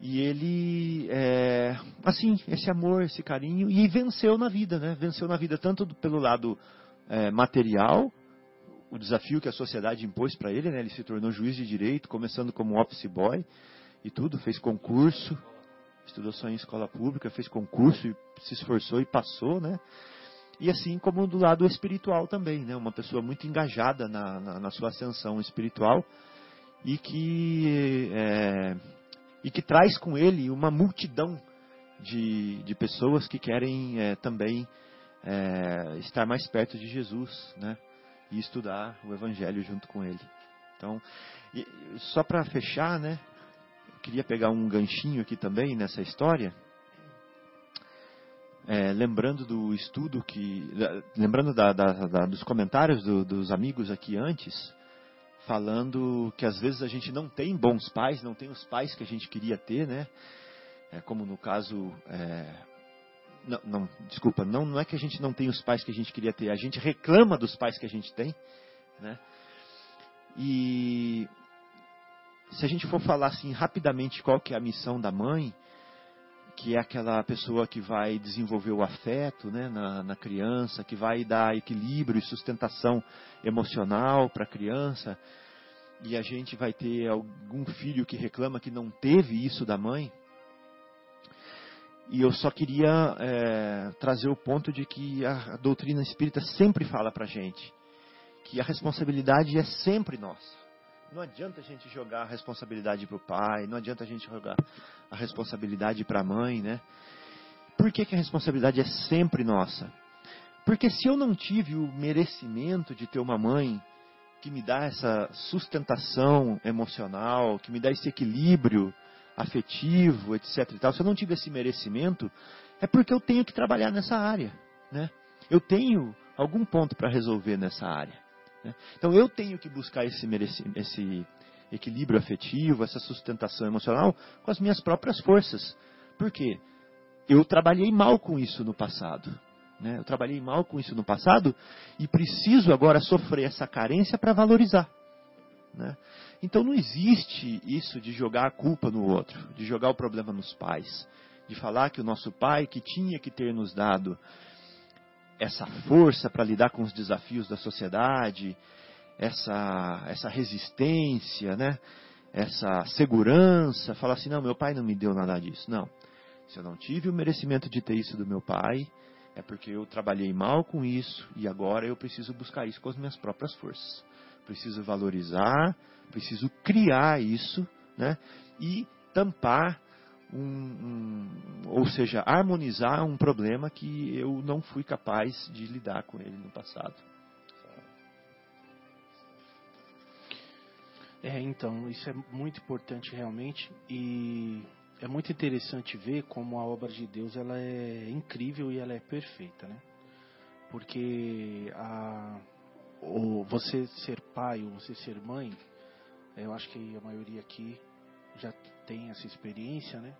E ele, é, assim, esse amor, esse carinho, e venceu na vida, né? Venceu na vida tanto pelo lado é, material, o desafio que a sociedade impôs para ele, né? Ele se tornou juiz de direito, começando como office boy e tudo, fez concurso, estudou só em escola pública, fez concurso e se esforçou e passou, né? E assim como do lado espiritual também, né? Uma pessoa muito engajada na, na, na sua ascensão espiritual e que é, e que traz com ele uma multidão de, de pessoas que querem é, também é, estar mais perto de Jesus, né? E estudar o Evangelho junto com ele. Então, e, só para fechar, né? Queria pegar um ganchinho aqui também nessa história. É, lembrando do estudo que. Lembrando da, da, da, dos comentários do, dos amigos aqui antes, falando que às vezes a gente não tem bons pais, não tem os pais que a gente queria ter, né? É, como no caso é, não, não, desculpa, não, não é que a gente não tem os pais que a gente queria ter, a gente reclama dos pais que a gente tem, né? E se a gente for falar assim rapidamente qual que é a missão da mãe, que é aquela pessoa que vai desenvolver o afeto né, na, na criança, que vai dar equilíbrio e sustentação emocional para a criança, e a gente vai ter algum filho que reclama que não teve isso da mãe, E eu só queria é, trazer o ponto de que a, doutrina espírita sempre fala para gente que a responsabilidade é sempre nossa. Não adianta a gente jogar a responsabilidade para o pai, não adianta a gente jogar a responsabilidade para a mãe, né? Por que, que a responsabilidade é sempre nossa? Porque se eu não tive o merecimento de ter uma mãe que me dá essa sustentação emocional, que me dá esse equilíbrio afetivo, etc. E tal, se eu não tive esse merecimento, é porque eu tenho que trabalhar nessa área. Né? Eu tenho algum ponto para resolver nessa área. Né? Então eu tenho que buscar esse, esse equilíbrio afetivo, essa sustentação emocional com as minhas próprias forças. Por quê? Eu trabalhei mal com isso no passado. Né? Eu trabalhei mal com isso no passado e preciso agora sofrer essa carência para valorizar. Né? Então não existe isso de jogar a culpa no outro, de jogar o problema nos pais, de falar que o nosso pai, que tinha que ter nos dado essa força para lidar com os desafios da sociedade, essa, essa resistência, né? essa segurança, falar assim, não, meu pai não me deu nada disso. Não. Se eu não tive o merecimento de ter isso do meu pai, é porque eu trabalhei mal com isso e agora eu preciso buscar isso com as minhas próprias forças. Preciso valorizar, preciso criar isso, né? E tampar um, um, ou seja, harmonizar um problema que eu não fui capaz de lidar com ele no passado. É, então, isso é muito importante realmente e é muito interessante ver como a obra de Deus ela é incrível e ela é perfeita, né? Porque a, o, você ser pai ou você ser mãe, eu acho que a maioria aqui já tem essa experiência, né?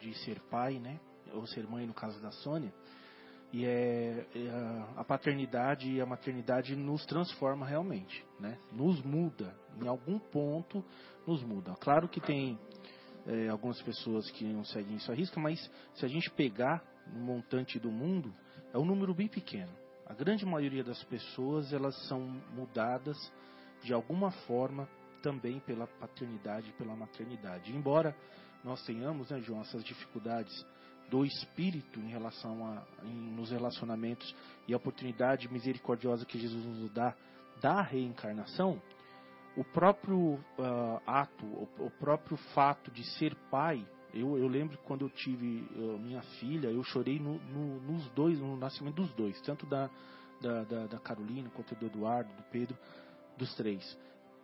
De ser pai, né? Ou ser mãe no caso da Sônia. E é, é a paternidade e a maternidade nos transforma realmente, né? Nos muda, em algum ponto nos muda. Claro que tem é, algumas pessoas que não seguem isso à risca, mas se a gente pegar o montante do mundo, é um número bem pequeno. A grande maioria das pessoas elas são mudadas de alguma forma também pela paternidade e pela maternidade. Embora nós tenhamos, né, João, essas dificuldades do espírito em relação a em, nos relacionamentos e a oportunidade misericordiosa que Jesus nos dá da reencarnação, o próprio uh, ato, o, o, próprio fato de ser pai, eu, eu lembro quando eu tive uh, minha filha, eu chorei no, no, nos dois, no nascimento dos dois, tanto da, da, da, da, Carolina quanto do Eduardo, do Pedro, dos três,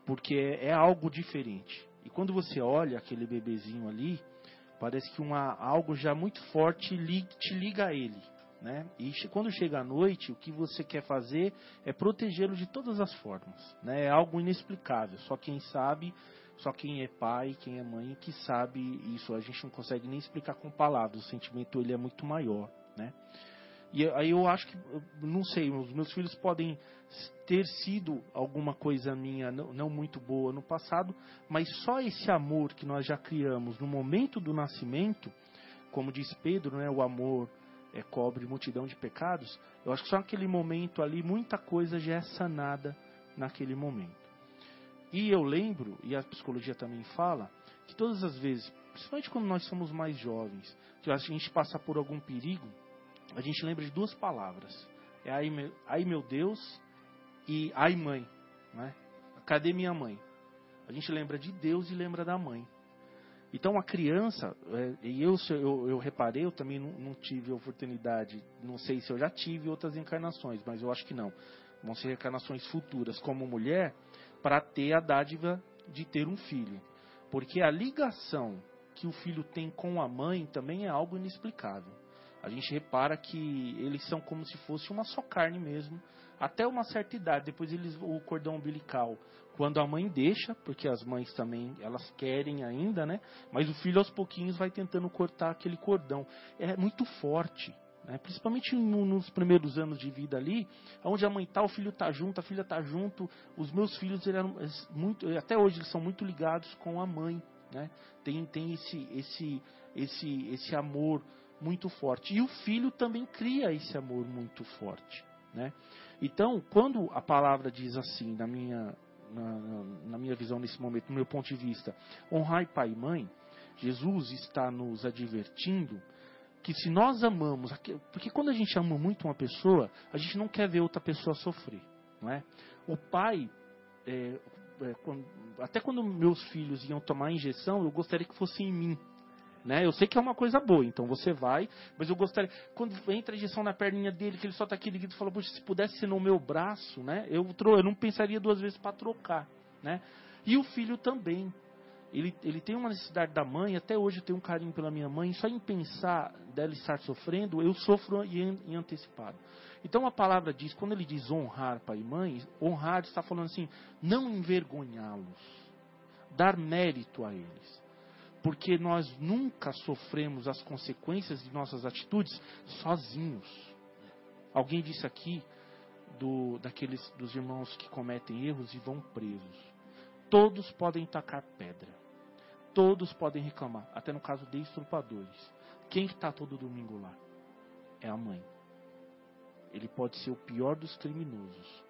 porque é, é algo diferente. E quando você olha aquele bebezinho ali, parece que uma, algo já muito forte li, te liga a ele. Né? E quando chega a noite, o que você quer fazer é protegê-lo de todas as formas. Né? É algo inexplicável. Só quem sabe, só quem é pai, quem é mãe, que sabe isso. A gente não consegue nem explicar com palavras. O sentimento ele é muito maior. Né? E aí eu acho que, não sei, os meus filhos podem ter sido alguma coisa minha não, não, muito boa no passado, mas só esse amor que nós já criamos no momento do nascimento, como diz Pedro, né, o amor é, cobre multidão de pecados, eu acho que só naquele momento ali muita coisa já é sanada naquele momento. E eu lembro, e a psicologia também fala, que todas as vezes, principalmente quando nós somos mais jovens, que a gente passa por algum perigo, a gente lembra de duas palavras. É ai meu, ai meu Deus e ai mãe. Né? Cadê minha mãe? A gente lembra de Deus e lembra da mãe. Então a criança, é, e eu, eu, eu, reparei, eu também não, não tive oportunidade, não sei se eu já tive outras encarnações, mas eu acho que não. Vão ser encarnações futuras como mulher para ter a dádiva de ter um filho. Porque a ligação que o filho tem com a mãe também é algo inexplicável. A gente repara que eles são como se fosse uma só carne mesmo, até uma certa idade. Depois eles o cordão umbilical quando a mãe deixa, porque as mães também elas querem ainda, né? Mas o filho aos pouquinhos vai tentando cortar aquele cordão. É muito forte, né? Principalmente no, nos primeiros anos de vida ali, onde a mãe tá, o filho tá junto, a filha tá junto. Os meus filhos eram muito, até hoje eles são muito ligados com a mãe, né? Tem tem esse esse esse esse amor muito forte. E o filho também cria esse amor muito forte, né? Então, quando a palavra diz assim, na minha na, na minha visão nesse momento, no meu ponto de vista, honrar pai e mãe, Jesus está nos advertindo que se nós amamos, porque quando a gente ama muito uma pessoa, a gente não quer ver outra pessoa sofrer, não é? O pai, é, é, quando, até quando meus filhos iam tomar injeção, eu gostaria que fosse em mim, né? Eu sei que é uma coisa boa, então você vai, mas eu gostaria. Quando entra a injeção na perninha dele, que ele só está aqui ligado fala, poxa, se pudesse ser no meu braço, né? Eu, eu não pensaria duas vezes para trocar, né? E o filho também. Ele, ele tem uma necessidade da mãe, até hoje eu tenho um carinho pela minha mãe, só em pensar dela estar sofrendo, eu sofro em, em antecipado. Então a palavra diz, quando ele diz honrar pai e mãe, honrar está falando assim, não envergonhá-los, dar mérito a eles porque nós nunca sofremos as consequências de nossas atitudes sozinhos. Alguém disse aqui do, daqueles dos irmãos que cometem erros e vão presos. Todos podem tacar pedra. Todos podem reclamar, até no caso de estrupadores. Quem está todo domingo lá? É a mãe. Ele pode ser o pior dos criminosos.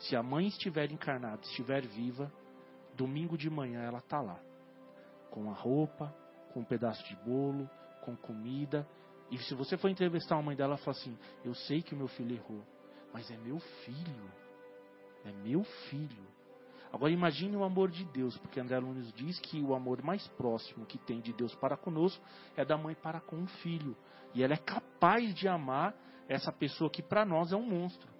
Se a mãe estiver encarnada, estiver viva, domingo de manhã ela está lá com a roupa, com um pedaço de bolo, com comida. E se você for entrevistar a mãe dela, ela fala assim: Eu sei que o meu filho errou, mas é meu filho. É meu filho. Agora imagine o amor de Deus, porque André Lunes diz que o amor mais próximo que tem de Deus para conosco é da mãe para com o filho. E ela é capaz de amar essa pessoa que para nós é um monstro.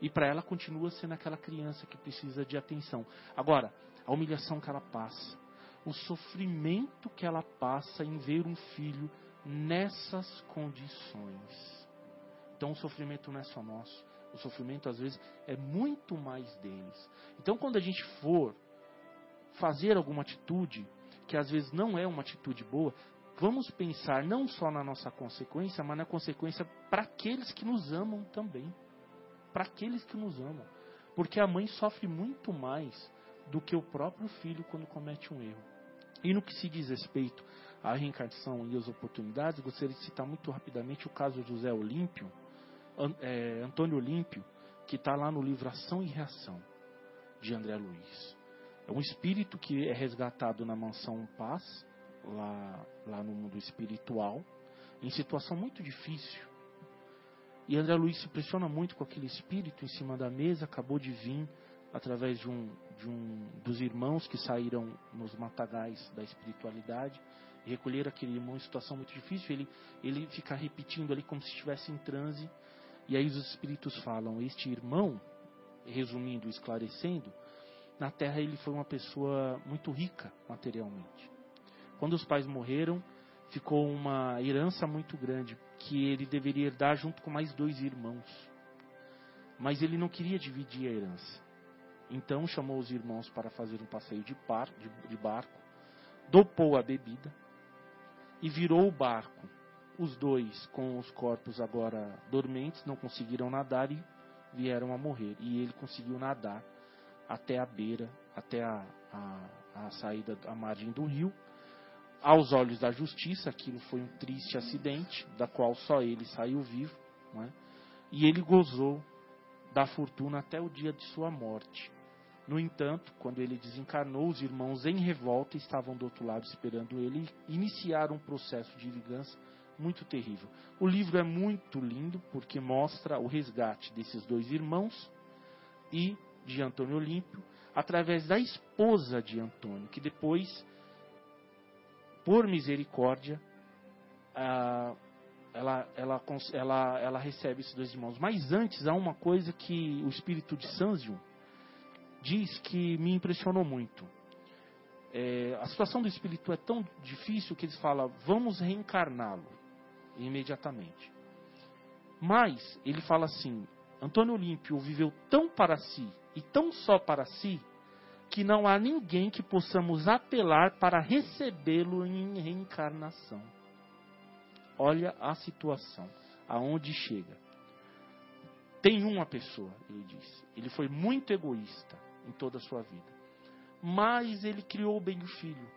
E para ela continua sendo aquela criança que precisa de atenção. Agora, a humilhação que ela passa, o sofrimento que ela passa em ver um filho nessas condições. Então o sofrimento não é só nosso, o sofrimento às vezes é muito mais deles. Então quando a gente for fazer alguma atitude que às vezes não é uma atitude boa, vamos pensar não só na nossa consequência, mas na consequência para aqueles que nos amam também. Para aqueles que nos amam. Porque a mãe sofre muito mais do que o próprio filho quando comete um erro. E no que se diz respeito à reencarnação e às oportunidades, gostaria de citar muito rapidamente o caso de José Olímpio, é, Antônio Olímpio, que está lá no livro Ação e Reação, de André Luiz. É um espírito que é resgatado na mansão Paz, lá, lá no mundo espiritual, em situação muito difícil. E André Luiz se impressiona muito com aquele espírito em cima da mesa, acabou de vir através de um, de um dos irmãos que saíram nos matagais da espiritualidade e recolheram aquele irmão em situação muito difícil. Ele, ele fica repetindo ali como se estivesse em transe. E aí os espíritos falam: Este irmão, resumindo, esclarecendo, na terra ele foi uma pessoa muito rica materialmente. Quando os pais morreram, ficou uma herança muito grande que ele deveria herdar junto com mais dois irmãos. Mas ele não queria dividir a herança. Então chamou os irmãos para fazer um passeio de, par, de, de barco, dopou a bebida e virou o barco. Os dois, com os corpos agora dormentes, não conseguiram nadar e vieram a morrer. E ele conseguiu nadar até a beira, até a, a, a saída, a margem do rio. Aos olhos da justiça, aquilo foi um triste acidente, da qual só ele saiu vivo. É? E ele gozou da fortuna até o dia de sua morte. No entanto, quando ele desencarnou, os irmãos em revolta estavam do outro lado esperando ele e iniciaram um processo de vingança muito terrível. O livro é muito lindo porque mostra o resgate desses dois irmãos e de Antônio Olímpio através da esposa de Antônio, que depois, por misericórdia, ela, ela, ela, ela recebe esses dois irmãos. Mas antes há uma coisa que o espírito de Sanzio diz que me impressionou muito. É, a situação do espírito é tão difícil que eles falam, vamos reencarná-lo imediatamente. Mas ele fala assim: Antônio Olímpio viveu tão para si e tão só para si que não há ninguém que possamos apelar para recebê-lo em reencarnação. Olha a situação, aonde chega. Tem uma pessoa, ele disse. Ele foi muito egoísta em toda a sua vida. Mas ele criou bem o filho.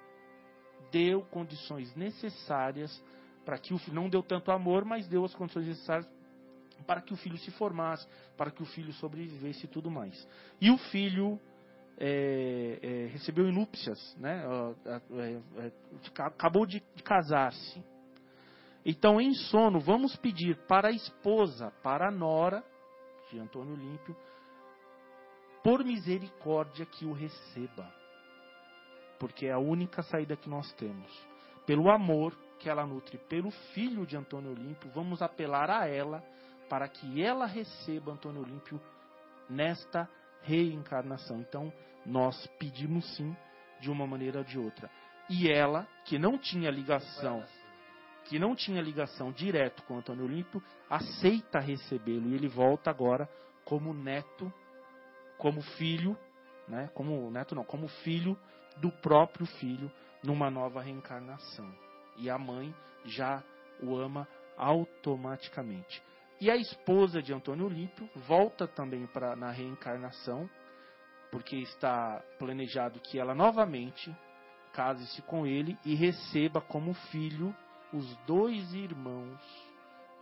Deu condições necessárias para que o filho, não deu tanto amor, mas deu as condições necessárias para que o filho se formasse, para que o filho sobrevivesse e tudo mais. E o filho é, é, recebeu inúpcias, né? É, é, acabou de, de casar-se. Então, em sono, vamos pedir para a esposa, para a nora de Antônio Olímpio, por misericórdia que o receba. Porque é a única saída que nós temos. Pelo amor que ela nutre pelo filho de Antônio Olímpio, vamos apelar a ela para que ela receba Antônio Olímpio nesta reencarnação. Então, nós pedimos sim, de uma maneira ou de outra. E ela, que não tinha ligação, que não tinha ligação direto com Antônio Olímpio, aceita recebê-lo e ele volta agora como neto, como filho, né? Como neto não, como filho do próprio filho numa nova reencarnação. E a mãe já o ama automaticamente. E a esposa de Antônio Olímpio volta também para na reencarnação, porque está planejado que ela novamente case-se com ele e receba como filho os dois irmãos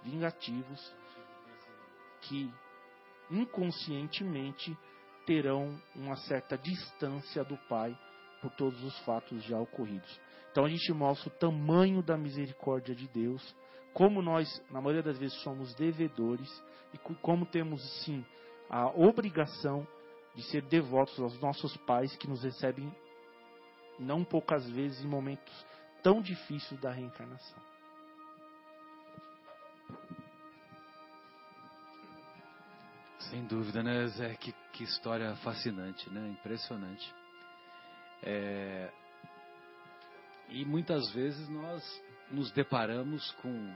vingativos que inconscientemente terão uma certa distância do pai por todos os fatos já ocorridos. Então a gente mostra o tamanho da misericórdia de Deus, como nós, na maioria das vezes, somos devedores e como temos sim a obrigação de ser devotos aos nossos pais que nos recebem não poucas vezes em momentos tão difíceis da reencarnação. Sem dúvida, né, Zé? Que, que história fascinante, né? Impressionante. É... E muitas vezes nós nos deparamos com,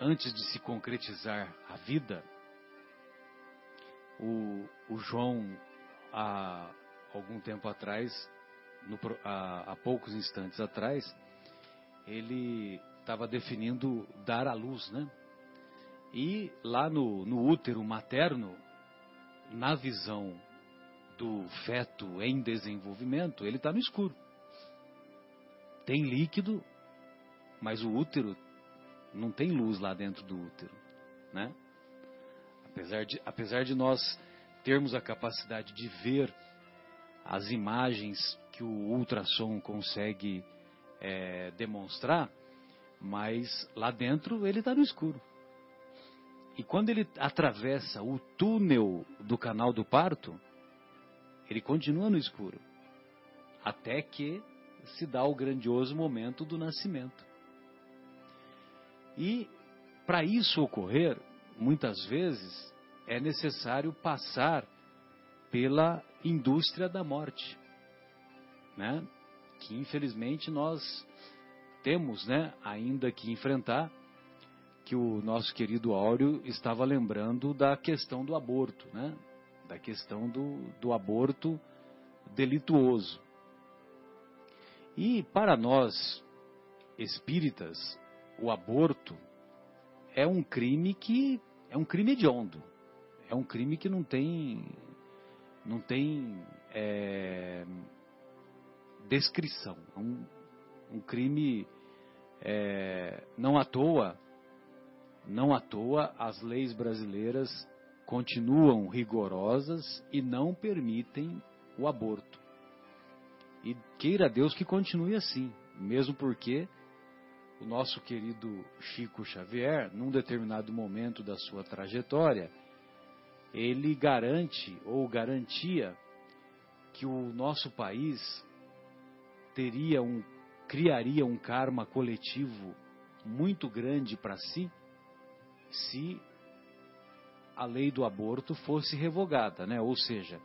antes de se concretizar a vida, o, o João, há algum tempo atrás, no, há, há poucos instantes atrás, ele estava definindo dar à luz, né? E lá no, no útero materno, na visão do feto em desenvolvimento, ele está no escuro. Tem líquido, mas o útero não tem luz lá dentro do útero, né? Apesar de, apesar de nós termos a capacidade de ver as imagens que o ultrassom consegue é, demonstrar, mas lá dentro ele está no escuro. E quando ele atravessa o túnel do canal do parto, ele continua no escuro. Até que se dá o grandioso momento do nascimento. E para isso ocorrer, muitas vezes é necessário passar pela indústria da morte, né? Que infelizmente nós temos, né, ainda que enfrentar, que o nosso querido Áureo estava lembrando da questão do aborto, né? Da questão do, do aborto delituoso. E para nós espíritas, o aborto é um crime que é um crime hediondo. É um crime que não tem não tem é, descrição. É um, um crime é, não à toa, não à toa as leis brasileiras continuam rigorosas e não permitem o aborto. E queira Deus que continue assim, mesmo porque o nosso querido Chico Xavier, num determinado momento da sua trajetória, ele garante ou garantia que o nosso país teria um criaria um karma coletivo muito grande para si se a lei do aborto fosse revogada, né? Ou seja,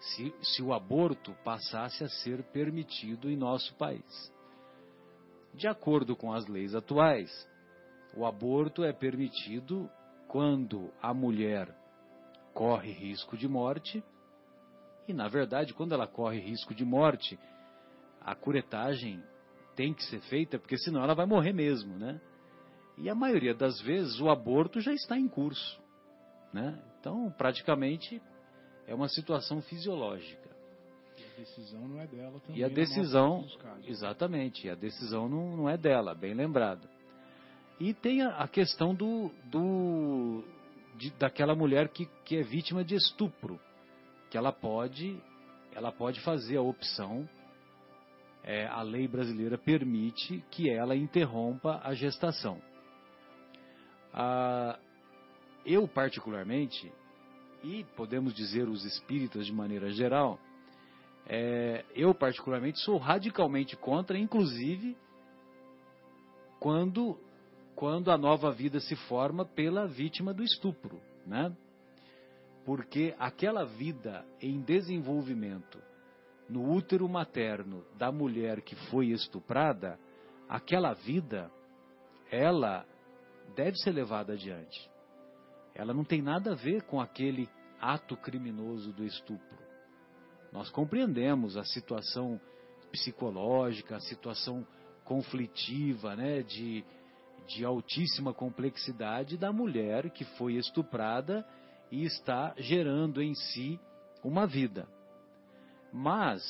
se, se o aborto passasse a ser permitido em nosso país. De acordo com as leis atuais, o aborto é permitido quando a mulher corre risco de morte e, na verdade, quando ela corre risco de morte, a curetagem tem que ser feita porque senão ela vai morrer mesmo, né? E a maioria das vezes o aborto já está em curso, né? Então, praticamente é uma situação fisiológica decisão não é dela também. E a decisão, exatamente, e a decisão não, não é dela, bem lembrada. E tem a, a questão do, do de, daquela mulher que, que é vítima de estupro, que ela pode, ela pode fazer a opção é, a lei brasileira permite que ela interrompa a gestação. Ah, eu, particularmente, e podemos dizer os espíritas de maneira geral, é, eu, particularmente, sou radicalmente contra, inclusive quando, quando a nova vida se forma pela vítima do estupro. Né? Porque aquela vida em desenvolvimento no útero materno da mulher que foi estuprada, aquela vida, ela deve ser levada adiante. Ela não tem nada a ver com aquele ato criminoso do estupro. Nós compreendemos a situação psicológica, a situação conflitiva, né, de, de altíssima complexidade da mulher que foi estuprada e está gerando em si uma vida. Mas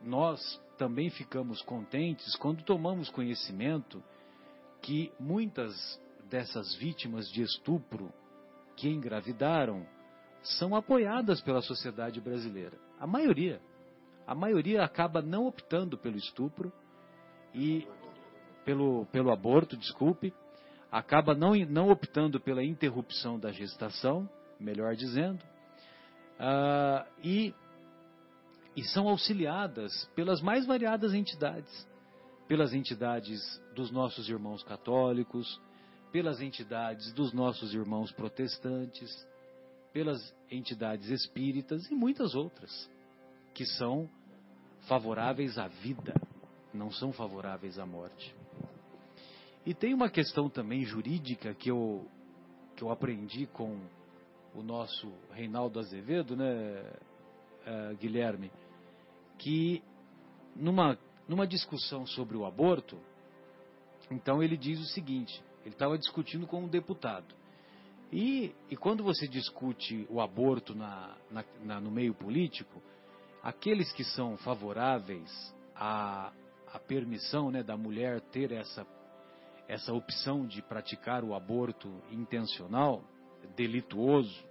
nós também ficamos contentes quando tomamos conhecimento que muitas dessas vítimas de estupro que engravidaram são apoiadas pela sociedade brasileira. A maioria. A maioria acaba não optando pelo estupro e pelo, pelo aborto, desculpe, acaba não, não optando pela interrupção da gestação, melhor dizendo, uh, e, e são auxiliadas pelas mais variadas entidades, pelas entidades dos nossos irmãos católicos, pelas entidades dos nossos irmãos protestantes, pelas entidades espíritas e muitas outras, que são favoráveis à vida, não são favoráveis à morte. E tem uma questão também jurídica que eu, que eu aprendi com o nosso Reinaldo Azevedo, né, uh, Guilherme, que numa, numa discussão sobre o aborto, então ele diz o seguinte: ele estava discutindo com um deputado. E, e quando você discute o aborto na, na, na, no meio político, aqueles que são favoráveis à, à permissão né, da mulher ter essa, essa opção de praticar o aborto intencional, delituoso,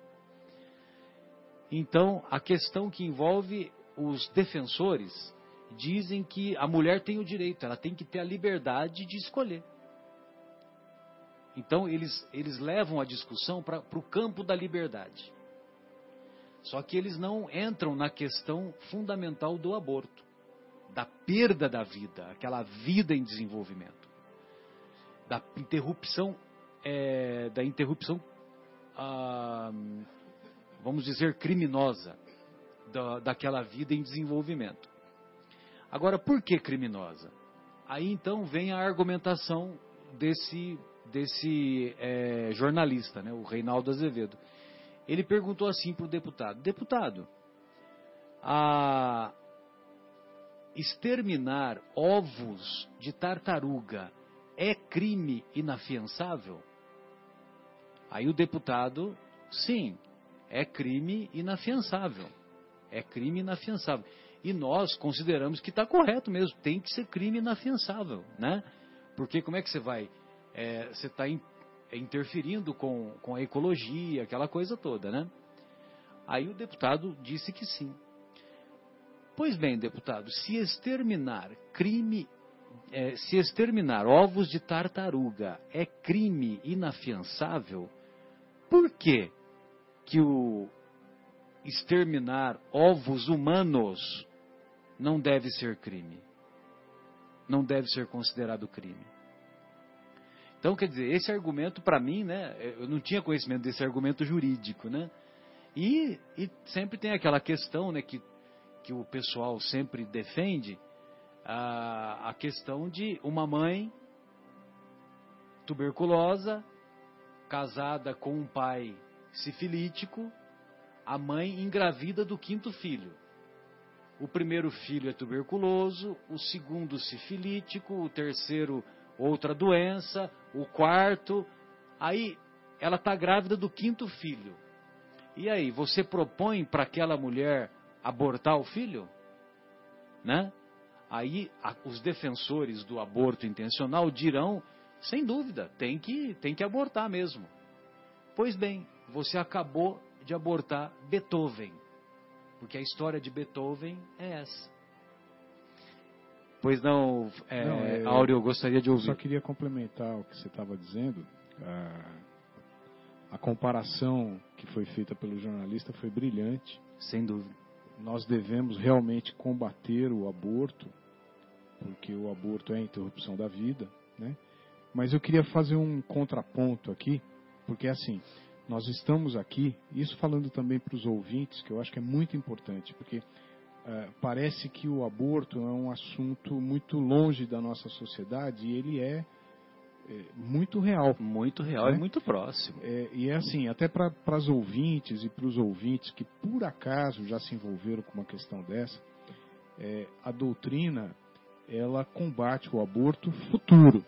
então a questão que envolve os defensores dizem que a mulher tem o direito, ela tem que ter a liberdade de escolher. Então eles, eles levam a discussão para o campo da liberdade. Só que eles não entram na questão fundamental do aborto, da perda da vida, aquela vida em desenvolvimento, da interrupção, é, da interrupção, ah, vamos dizer, criminosa da, daquela vida em desenvolvimento. Agora, por que criminosa? Aí então vem a argumentação desse desse é, jornalista, né, o Reinaldo Azevedo. Ele perguntou assim para o deputado: Deputado, a exterminar ovos de tartaruga é crime inafiançável? Aí o deputado, sim, é crime inafiançável. É crime inafiançável. E nós consideramos que está correto mesmo, tem que ser crime inafiançável, né? Porque como é que você vai é, você está in, interferindo com, com a ecologia, aquela coisa toda, né? Aí o deputado disse que sim. Pois bem, deputado, se exterminar crime, é, se exterminar ovos de tartaruga é crime inafiançável, por que que o exterminar ovos humanos não deve ser crime? Não deve ser considerado crime? Então, quer dizer, esse argumento para mim, né, eu não tinha conhecimento desse argumento jurídico, né? E, e sempre tem aquela questão, né, que, que o pessoal sempre defende, a, a questão de uma mãe tuberculosa, casada com um pai sifilítico, a mãe engravida do quinto filho. O primeiro filho é tuberculoso, o segundo sifilítico, o terceiro outra doença, o quarto. Aí ela está grávida do quinto filho. E aí, você propõe para aquela mulher abortar o filho? Né? Aí a, os defensores do aborto intencional dirão, sem dúvida, tem que, tem que abortar mesmo. Pois bem, você acabou de abortar Beethoven. Porque a história de Beethoven é essa. Pois não, é, Não, é- Áureo, eu gostaria de Eu ouvir. só queria complementar o que você estava dizendo. A, a comparação que foi feita pelo jornalista foi brilhante. Sem dúvida. Nós devemos realmente combater o aborto, porque o aborto é a interrupção da vida, né? Mas eu queria fazer um contraponto aqui, porque assim, nós estamos aqui, isso falando também para os ouvintes, que eu acho que é muito importante, porque parece que o aborto é um assunto muito longe da nossa sociedade e ele é, eh, muito real. Muito real Né? e muito próximo. É, e é assim, até para as ouvintes e para os ouvintes que por acaso já se envolveram com uma questão dessa, é, a doutrina ela combate o aborto futuro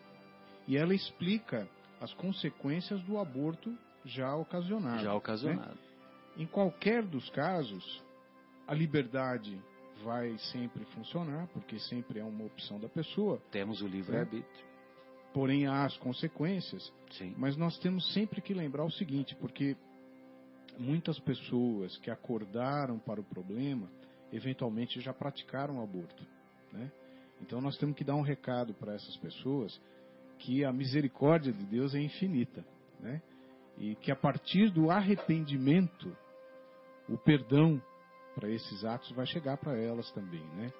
e ela explica as consequências do aborto já ocasionado. Já ocasionado. né? Em qualquer dos casos, a liberdade vai sempre funcionar, porque sempre é uma opção da pessoa, Temos o livre-arbítrio. porém há as consequências Sim. mas nós temos sempre que lembrar o seguinte, porque muitas pessoas que acordaram para o problema, eventualmente já praticaram o aborto. Né? Então nós temos que dar um recado para essas pessoas que a misericórdia de Deus é infinita. Né? E que a partir do arrependimento, o perdão para esses atos vai chegar para elas também. Né?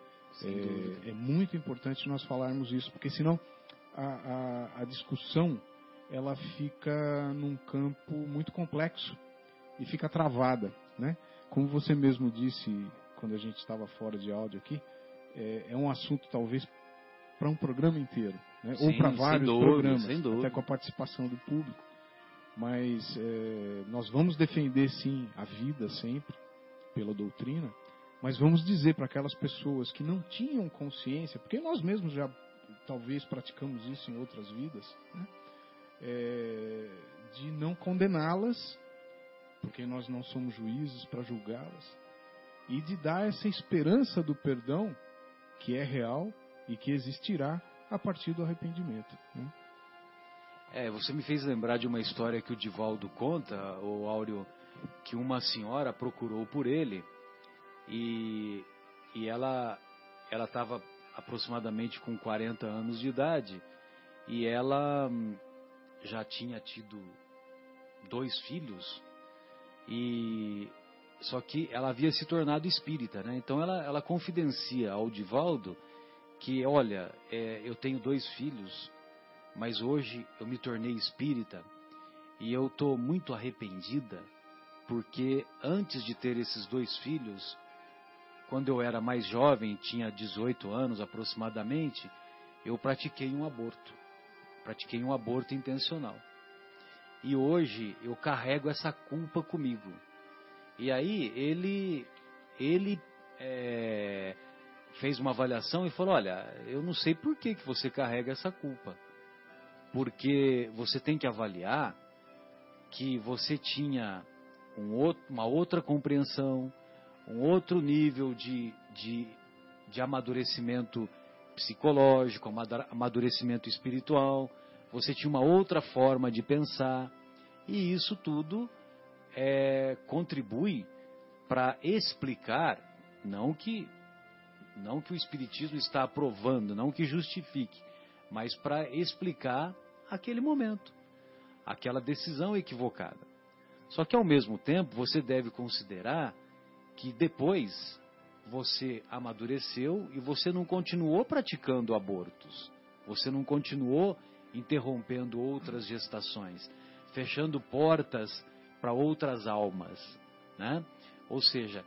É, é muito importante nós falarmos isso, porque senão a, a, a discussão ela fica num campo muito complexo e fica travada, né? Como você mesmo disse quando a gente estava fora de áudio aqui, é, é um assunto talvez para um programa inteiro, né? ou Sim, para sem vários dúvida, programas, até com a participação do público. Mas é, nós vamos defender sim a vida sempre pela doutrina, mas vamos dizer para aquelas pessoas que não tinham consciência, porque nós mesmos já talvez praticamos isso em outras vidas, né? É, de não condená-las, porque nós não somos juízes para julgá-las, e de dar essa esperança do perdão que é real e que existirá a partir do arrependimento. né? É, você me fez lembrar de uma história que o Divaldo conta, o Áureo, que uma senhora procurou por ele e, e ela ela estava aproximadamente com 40 anos de idade e ela hum, já tinha tido dois filhos e só que ela havia se tornado espírita, né? Então ela, ela confidencia ao Divaldo que, olha, é, eu tenho dois filhos, mas hoje eu me tornei espírita e eu estou muito arrependida porque antes de ter esses dois filhos, quando eu era mais jovem, tinha 18 anos aproximadamente, eu pratiquei um aborto. Pratiquei um aborto intencional. E hoje eu carrego essa culpa comigo. E aí ele, ele é, fez uma avaliação e falou: Olha, eu não sei por que, que você carrega essa culpa. Porque você tem que avaliar que você tinha um outro, uma outra compreensão, um outro nível de, de, de amadurecimento psicológico, amadurecimento espiritual, você tinha uma outra forma de pensar, e isso tudo é, contribui para explicar, não que, não que o Espiritismo está aprovando, não que justifique, mas para explicar aquele momento, aquela decisão equivocada. Só que ao mesmo tempo você deve considerar que depois você amadureceu e você não continuou praticando abortos. Você não continuou interrompendo outras gestações, fechando portas para outras almas, né? Ou seja,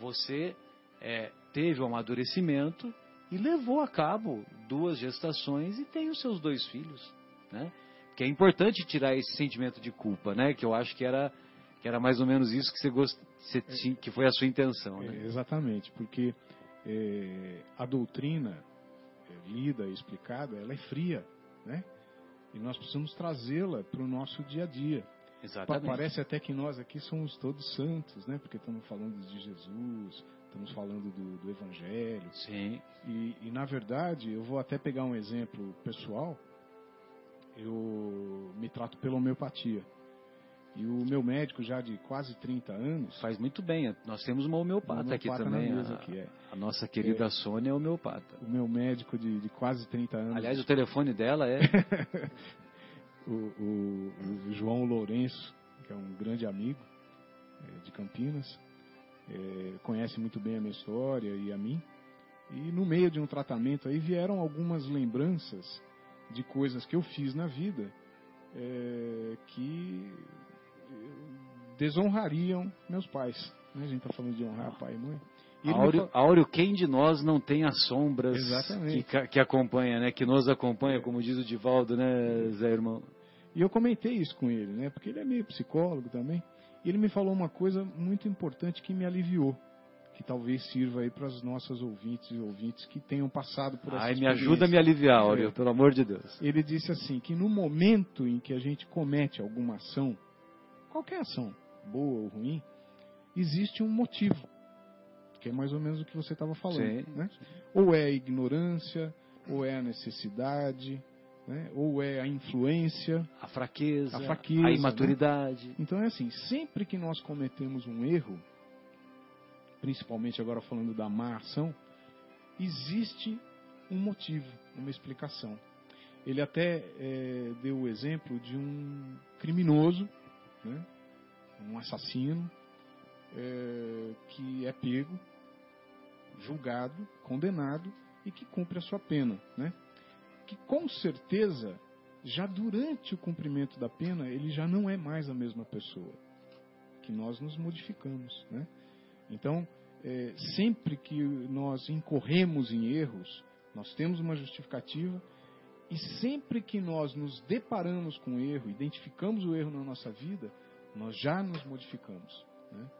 você é, teve o amadurecimento e levou a cabo duas gestações e tem os seus dois filhos, né? Que é importante tirar esse sentimento de culpa, né? Que eu acho que era que era mais ou menos isso que você gost... você tinha- que foi a sua intenção, É, né? exatamente, porque é, a doutrina é, lida e explicada, ela é fria, né? E nós precisamos trazê-la para o nosso dia a dia. Exatamente. Parece até que nós aqui somos todos santos, né? Porque estamos falando de Jesus, estamos falando do, do Evangelho. Sim, E, e, na verdade, eu vou até pegar um exemplo pessoal. Eu me trato pela homeopatia. E o meu médico, já de quase 30 anos. Faz muito bem. Nós temos uma homeopata, uma aqui homeopata também. a, aqui, é. a nossa querida É. Sônia é homeopata. O meu médico de, de quase 30 anos. Aliás, o telefone dela é. o, o- o João Lourenço, que é um grande amigo é, de Campinas, é, conhece muito bem a minha história e a mim. E no meio de um tratamento aí vieram algumas lembranças de coisas que eu fiz na vida é, que desonrariam meus pais. né? A gente está falando de honrar pai e mãe. E Áureo, fa- Áureo, quem de nós não tem as sombras que, que acompanha, né? Que nos acompanha, como diz o Divaldo, né, Zé Irmão? E eu comentei isso com ele, né? Porque ele é meio psicólogo também. E ele me falou uma coisa muito importante que me aliviou, que talvez sirva aí para as nossas ouvintes e ouvintes que tenham passado por essa Ai, me ajuda a me aliviar, Áureo, É. pelo amor de Deus. Ele disse assim que no momento em que a gente comete alguma ação, qualquer ação, boa ou ruim, existe um motivo, que é mais ou menos o que você estava falando, Sim, né? Ou é a ignorância, ou é a necessidade, né? ou é a influência, A fraqueza, A fraqueza, a imaturidade. Então é assim, sempre que nós cometemos um erro, principalmente agora falando da má ação, existe um motivo, uma explicação. Ele até eh, deu o exemplo de um criminoso, né, um assassino, eh, que é pego, julgado, condenado e que cumpre a sua pena, né? Que com certeza já durante o cumprimento da pena, ele já não é mais a mesma pessoa. Que nós nos modificamos. Né? Então, é, sempre que nós incorremos em erros, nós temos uma justificativa, e sempre que nós nos deparamos com o erro, identificamos o erro na nossa vida, nós já nos modificamos. Né?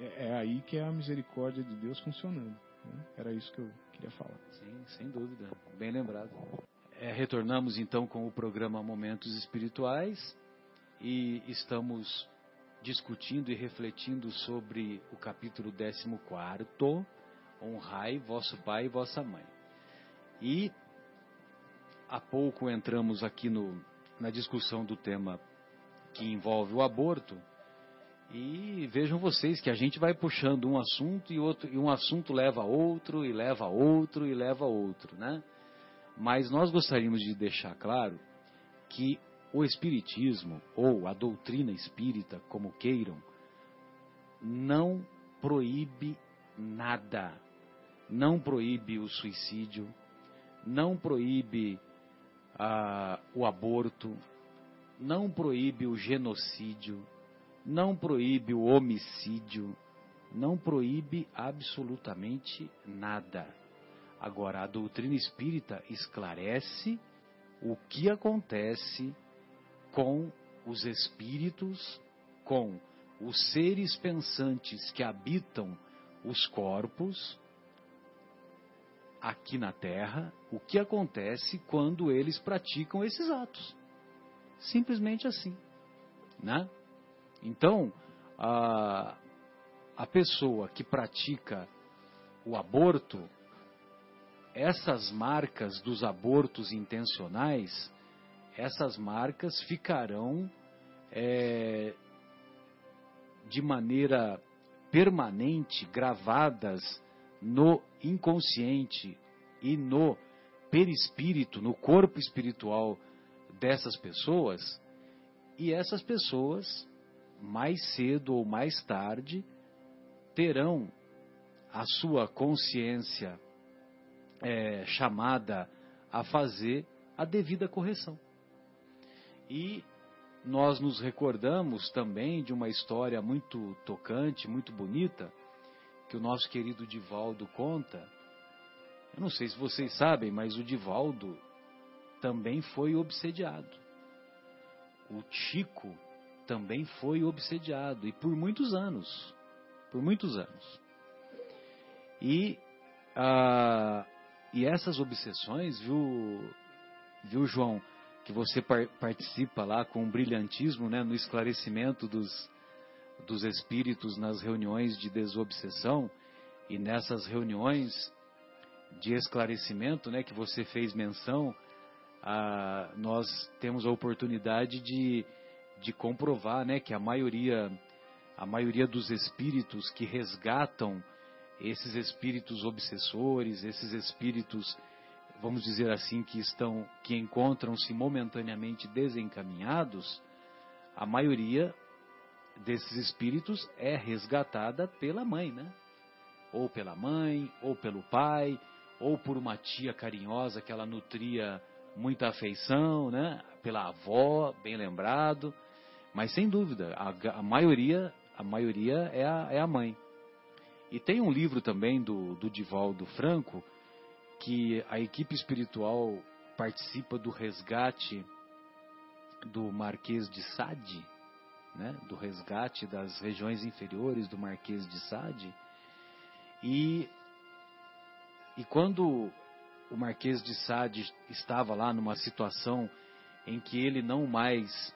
É, é aí que é a misericórdia de Deus funcionando. né? Era isso que eu queria falar. Sim, sem dúvida. Bem lembrado. É, retornamos então com o programa Momentos Espirituais e estamos discutindo e refletindo sobre o capítulo 14, Honrai vosso pai e vossa mãe. E há pouco entramos aqui no, na discussão do tema que envolve o aborto. E vejam vocês que a gente vai puxando um assunto e outro e um assunto leva a outro e leva a outro e leva a outro, né? Mas nós gostaríamos de deixar claro que o espiritismo ou a doutrina espírita, como queiram, não proíbe nada. Não proíbe o suicídio, não proíbe ah, o aborto, não proíbe o genocídio, não proíbe o homicídio, não proíbe absolutamente nada. Agora, a doutrina espírita esclarece o que acontece com os espíritos, com os seres pensantes que habitam os corpos aqui na Terra, o que acontece quando eles praticam esses atos. Simplesmente assim, né? Então, a, a pessoa que pratica o aborto, essas marcas dos abortos intencionais, essas marcas ficarão é, de maneira permanente gravadas no inconsciente e no perispírito, no corpo espiritual dessas pessoas, e essas pessoas, mais cedo ou mais tarde, terão a sua consciência é, chamada a fazer a devida correção. E nós nos recordamos também de uma história muito tocante, muito bonita, que o nosso querido Divaldo conta. Eu não sei se vocês sabem, mas o Divaldo também foi obsediado. O Chico também foi obsediado, e por muitos anos. Por muitos anos. E, ah, e essas obsessões, viu, viu, João, que você par participa lá com brilhantismo né, no esclarecimento dos, dos espíritos nas reuniões de desobsessão e nessas reuniões de esclarecimento né, que você fez menção, ah, nós temos a oportunidade de, de comprovar, né, que a maioria a maioria dos espíritos que resgatam esses espíritos obsessores, esses espíritos, vamos dizer assim, que estão que encontram-se momentaneamente desencaminhados, a maioria desses espíritos é resgatada pela mãe, né? Ou pela mãe, ou pelo pai, ou por uma tia carinhosa que ela nutria muita afeição, né? Pela avó, bem lembrado. Mas sem dúvida, a, a maioria, a maioria é a, é a, mãe. E tem um livro também do, do Divaldo Franco, que a equipe espiritual participa do resgate do Marquês de Sade, né? do resgate das regiões inferiores do Marquês de Sade. E, e quando o Marquês de Sade estava lá numa situação em que ele não mais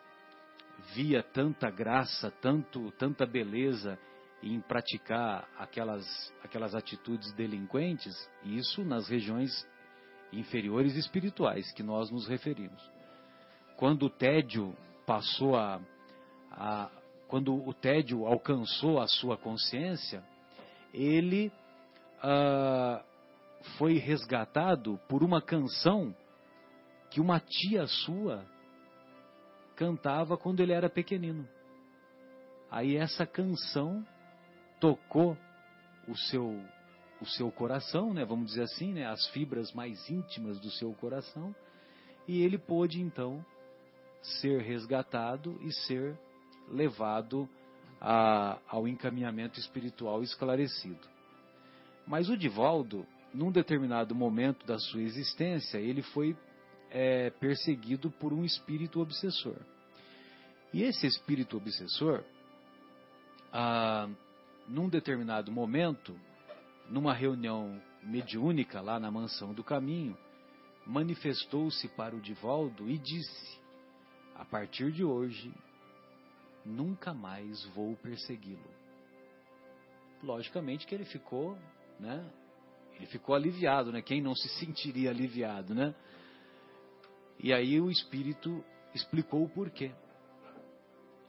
via tanta graça, tanto, tanta beleza em praticar aquelas, aquelas atitudes delinquentes, isso nas regiões inferiores espirituais que nós nos referimos. Quando o tédio passou a, a quando o tédio alcançou a sua consciência, ele ah, foi resgatado por uma canção que uma tia sua cantava quando ele era pequenino. Aí essa canção tocou o seu o seu coração, né, vamos dizer assim, né, as fibras mais íntimas do seu coração, e ele pôde então ser resgatado e ser levado a, ao encaminhamento espiritual esclarecido. Mas o Divaldo, num determinado momento da sua existência, ele foi é, perseguido por um espírito obsessor. E esse espírito obsessor, ah, num determinado momento, numa reunião mediúnica lá na mansão do caminho, manifestou-se para o Divaldo e disse: A partir de hoje, nunca mais vou persegui-lo. Logicamente que ele ficou, né? Ele ficou aliviado, né? Quem não se sentiria aliviado, né? E aí o espírito explicou o porquê.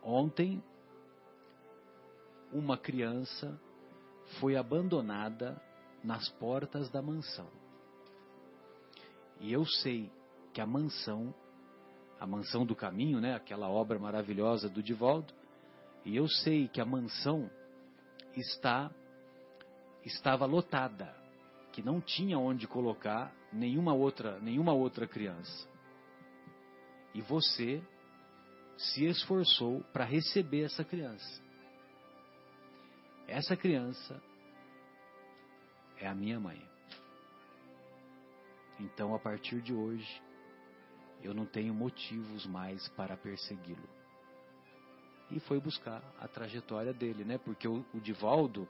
Ontem, uma criança foi abandonada nas portas da mansão. E eu sei que a mansão, a mansão do caminho, né, aquela obra maravilhosa do Divaldo, e eu sei que a mansão está estava lotada, que não tinha onde colocar nenhuma outra, nenhuma outra criança. E você se esforçou para receber essa criança. Essa criança é a minha mãe. Então, a partir de hoje, eu não tenho motivos mais para persegui-lo. E foi buscar a trajetória dele, né? Porque o, o Divaldo,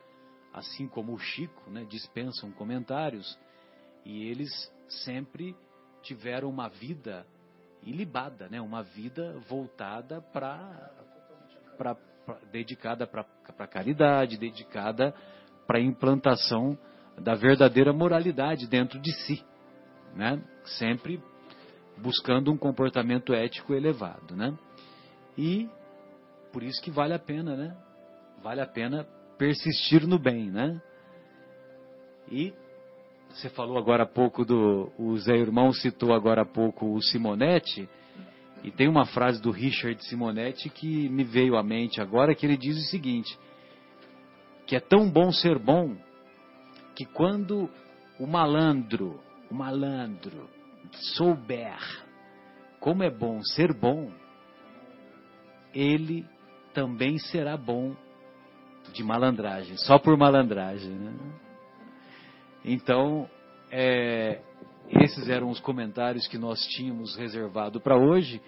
assim como o Chico, né, dispensam comentários e eles sempre tiveram uma vida ilibada, né? Uma vida voltada para para dedicada para caridade, dedicada para implantação da verdadeira moralidade dentro de si, né? Sempre buscando um comportamento ético elevado, né? E por isso que vale a pena, né? Vale a pena persistir no bem, né? E você falou agora há pouco do. O Zé Irmão citou agora há pouco o Simonetti. E tem uma frase do Richard Simonetti que me veio à mente agora, que ele diz o seguinte: que é tão bom ser bom que quando o malandro, o malandro souber como é bom ser bom, ele também será bom de malandragem, só por malandragem, né? Então, é, esses eram os comentários que nós tínhamos reservado para hoje.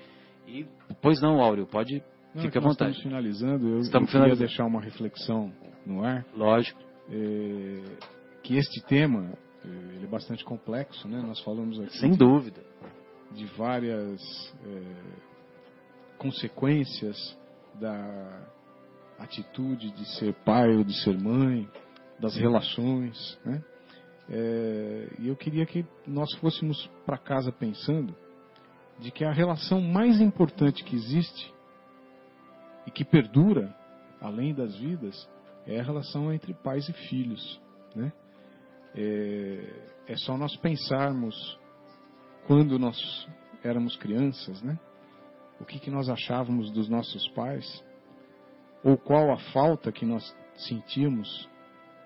E, pois não, Áureo, pode, não, fica à vontade. Estamos finalizando, eu, estamos eu finalizando. queria deixar uma reflexão no ar. Lógico. É, que este tema é, ele é bastante complexo, né? Nós falamos aqui. Sem dúvida. De várias é, consequências da atitude de ser pai ou de ser mãe, das relações, né? É, e eu queria que nós fôssemos para casa pensando de que a relação mais importante que existe e que perdura além das vidas é a relação entre pais e filhos, né? É, é só nós pensarmos quando nós éramos crianças, né? O que, que nós achávamos dos nossos pais ou qual a falta que nós sentimos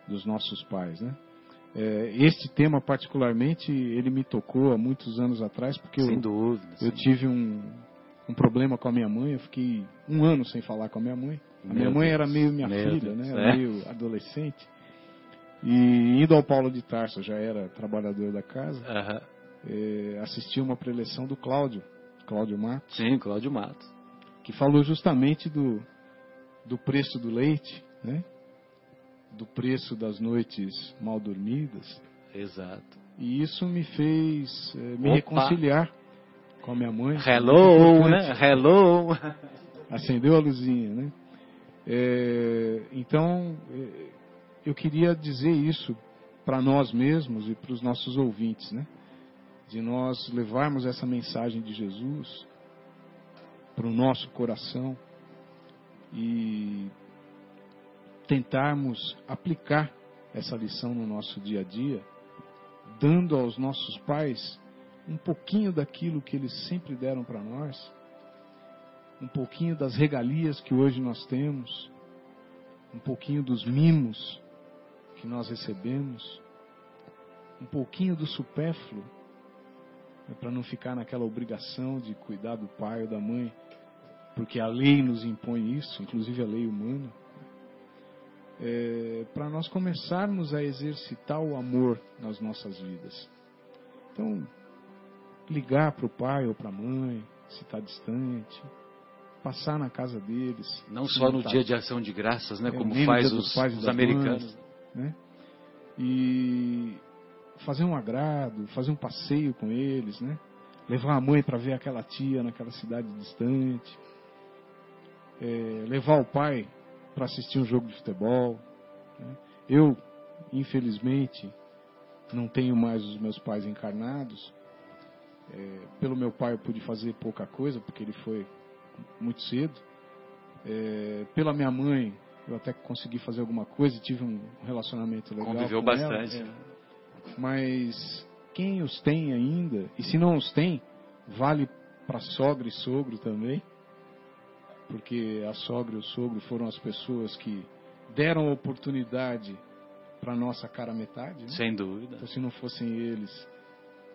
dos nossos pais, né? É, este tema particularmente ele me tocou há muitos anos atrás porque eu, dúvida, eu tive um, um problema com a minha mãe, eu fiquei um ano sem falar com a minha mãe. A minha Meu mãe Deus. era meio minha Meu filha, Deus, né? é? Meio adolescente. E indo ao Paulo de Tarso, já era trabalhador da casa, Aham. eh, assisti uma preleção do Cláudio, Cláudio Matos, Sim, Cláudio Matos. que falou justamente do, do preço do leite, né? do preço das noites mal dormidas. Exato. E isso me fez eh, me Opa. reconciliar com a minha mãe. Hello, né? Hello. acendeu a luzinha, né? É, então, é, eu queria dizer isso para nós mesmos e para os nossos ouvintes, né? De nós levarmos essa mensagem de Jesus para o nosso coração e tentarmos aplicar essa lição no nosso dia a dia, dando aos nossos pais um pouquinho daquilo que eles sempre deram para nós um pouquinho das regalias que hoje nós temos, um pouquinho dos mimos que nós recebemos, um pouquinho do supérfluo, né, para não ficar naquela obrigação de cuidar do pai ou da mãe, porque a lei nos impõe isso, inclusive a lei humana, é, para nós começarmos a exercitar o amor nas nossas vidas. Então, ligar para o pai ou para a mãe, se está distante, passar na casa deles. Não só no tá- dia de ação de graças, né? É, Como faz os, os americanos. mães, né? E fazer um agrado, fazer um passeio com eles, né? Levar a mãe para ver aquela tia naquela cidade distante. É, levar o pai para assistir um jogo de futebol. né? Eu, infelizmente, não tenho mais os meus pais encarnados. É, pelo meu pai eu pude fazer pouca coisa, porque ele foi muito cedo. É, pela minha mãe, eu até consegui fazer alguma coisa, tive um relacionamento legal. Conviveu com ela, bastante. é. Mas quem os tem ainda, e se não os tem, vale para sogra e sogro também, porque a sogra e o sogro foram as pessoas que deram oportunidade para nossa cara metade. Né? Sem dúvida. Então, se não fossem eles,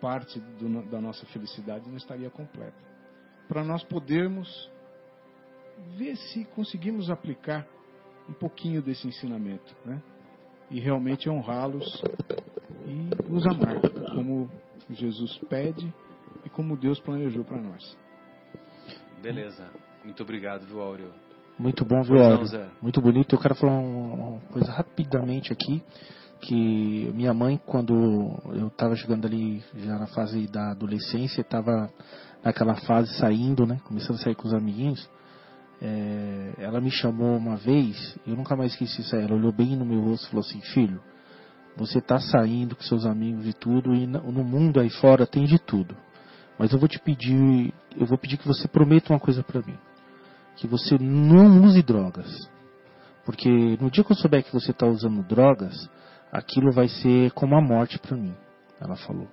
parte do da nossa felicidade não estaria completa. Para nós podermos ver se conseguimos aplicar um pouquinho desse ensinamento, né? E realmente honrá-los e os amar, como Jesus pede e como Deus planejou para nós. Beleza. Muito obrigado, viu, Áureo? Muito bom, viu, não, Áureo? Muito bonito. Eu quero falar uma, uma coisa rapidamente aqui. Que minha mãe, quando eu estava chegando ali já na fase da adolescência, estava naquela fase saindo, né? Começando a sair com os amiguinhos. É, ela me chamou uma vez, eu nunca mais esqueci isso. Ela olhou bem no meu rosto e falou assim: Filho, você está saindo com seus amigos e tudo, e no no mundo aí fora tem de tudo. Mas eu vou te pedir, eu vou pedir que você prometa uma coisa para mim que você não use drogas. Porque no dia que eu souber que você está usando drogas, aquilo vai ser como a morte para mim, ela falou.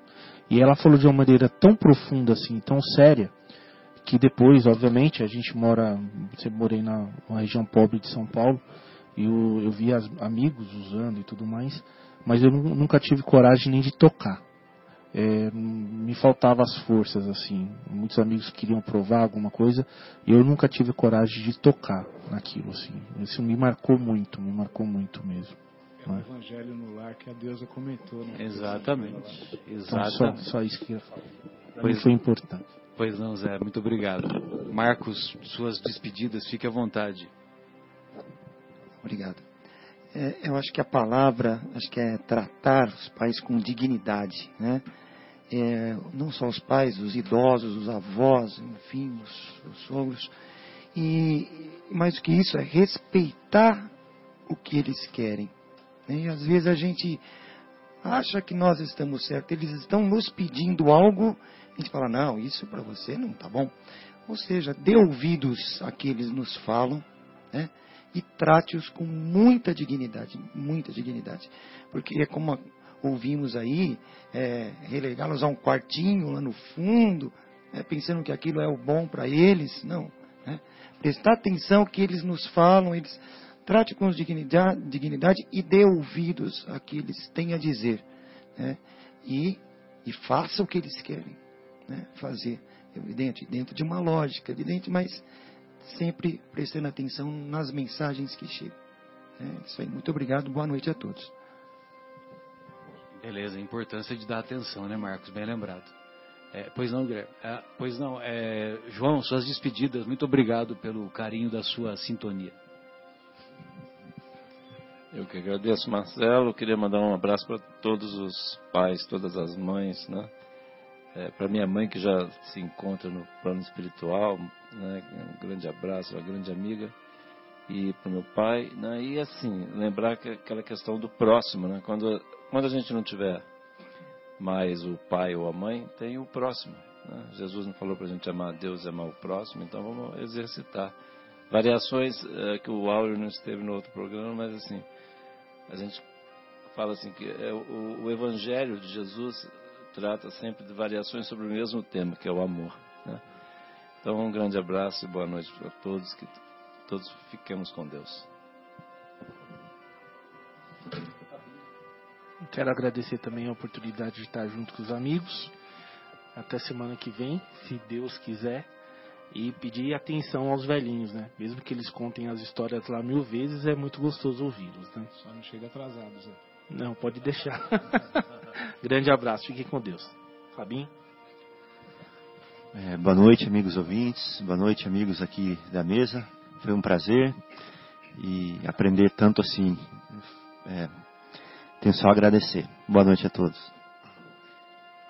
E ela falou de uma maneira tão profunda assim, tão séria, que depois, obviamente, a gente mora, você morei na uma região pobre de São Paulo, e eu, eu vi as- amigos usando e tudo mais, mas eu nu- nunca tive coragem nem de tocar. É, me faltava as forças assim. Muitos amigos queriam provar alguma coisa e eu nunca tive coragem de tocar naquilo assim. Isso me marcou muito, me marcou muito mesmo. É o né? evangelho no lar que a deusa comentou. Né? Exatamente. Então, só, Exatamente. só isso que eu ia falar. Pra Pois- foi importante. Pois não, Zé. Muito obrigado. Marcos, suas despedidas, fique à vontade. Obrigado. É, eu acho que a palavra, acho que é tratar os pais com dignidade, né? É, não só os pais, os idosos, os avós, enfim, os, os sogros. E mais do que isso, é respeitar o que eles querem. né? E às vezes a gente acha que nós estamos certos, eles estão nos pedindo algo, a gente fala, não, isso para você não tá bom. Ou seja, dê ouvidos a que eles nos falam, né? E trate-os com muita dignidade, muita dignidade. Porque é como ouvimos aí, é, relegá-los a um quartinho lá no fundo, é, pensando que aquilo é o bom para eles. Não. Né? Prestar atenção que eles nos falam, eles trate com dignidade, dignidade e dê ouvidos a que eles têm a dizer. Né? E, e faça o que eles querem né? fazer. Evidente, dentro de uma lógica, evidente, mas sempre prestando atenção nas mensagens que chegam. É isso aí. Muito obrigado. Boa noite a todos. Beleza, a importância de dar atenção, né, Marcos? Bem lembrado. É, pois não, Guilherme. É, pois não, é, João, suas despedidas. Muito obrigado pelo carinho da sua sintonia. Eu que agradeço, Marcelo. queria mandar um abraço para todos os pais, todas as mães, né? É, para minha mãe que já se encontra no plano espiritual, né? Um grande abraço, uma grande amiga. E para meu pai, né? E assim, lembrar que aquela questão do próximo, né? Quando quando a gente não tiver mais o pai ou a mãe, tem o próximo. Né? Jesus não falou para a gente amar a Deus e amar o próximo, então vamos exercitar. Variações é, que o Áureo não esteve no outro programa, mas assim, a gente fala assim que é, o, o, Evangelho de Jesus trata sempre de variações sobre o mesmo tema, que é o amor. Né? Então, um grande abraço e boa noite para todos, que todos fiquemos com Deus. Quero agradecer também a oportunidade de estar junto com os amigos. Até semana que vem, se Deus quiser. E pedir atenção aos velhinhos, né? Mesmo que eles contem as histórias lá mil vezes, é muito gostoso ouvi-los, né? Só não chega atrasado, Zé. Não, pode deixar. Grande abraço, fiquem com Deus. Fabinho? É, boa noite, amigos ouvintes. Boa noite, amigos aqui da mesa. Foi um prazer e aprender tanto assim. É, tenho só a agradecer. Boa noite a todos.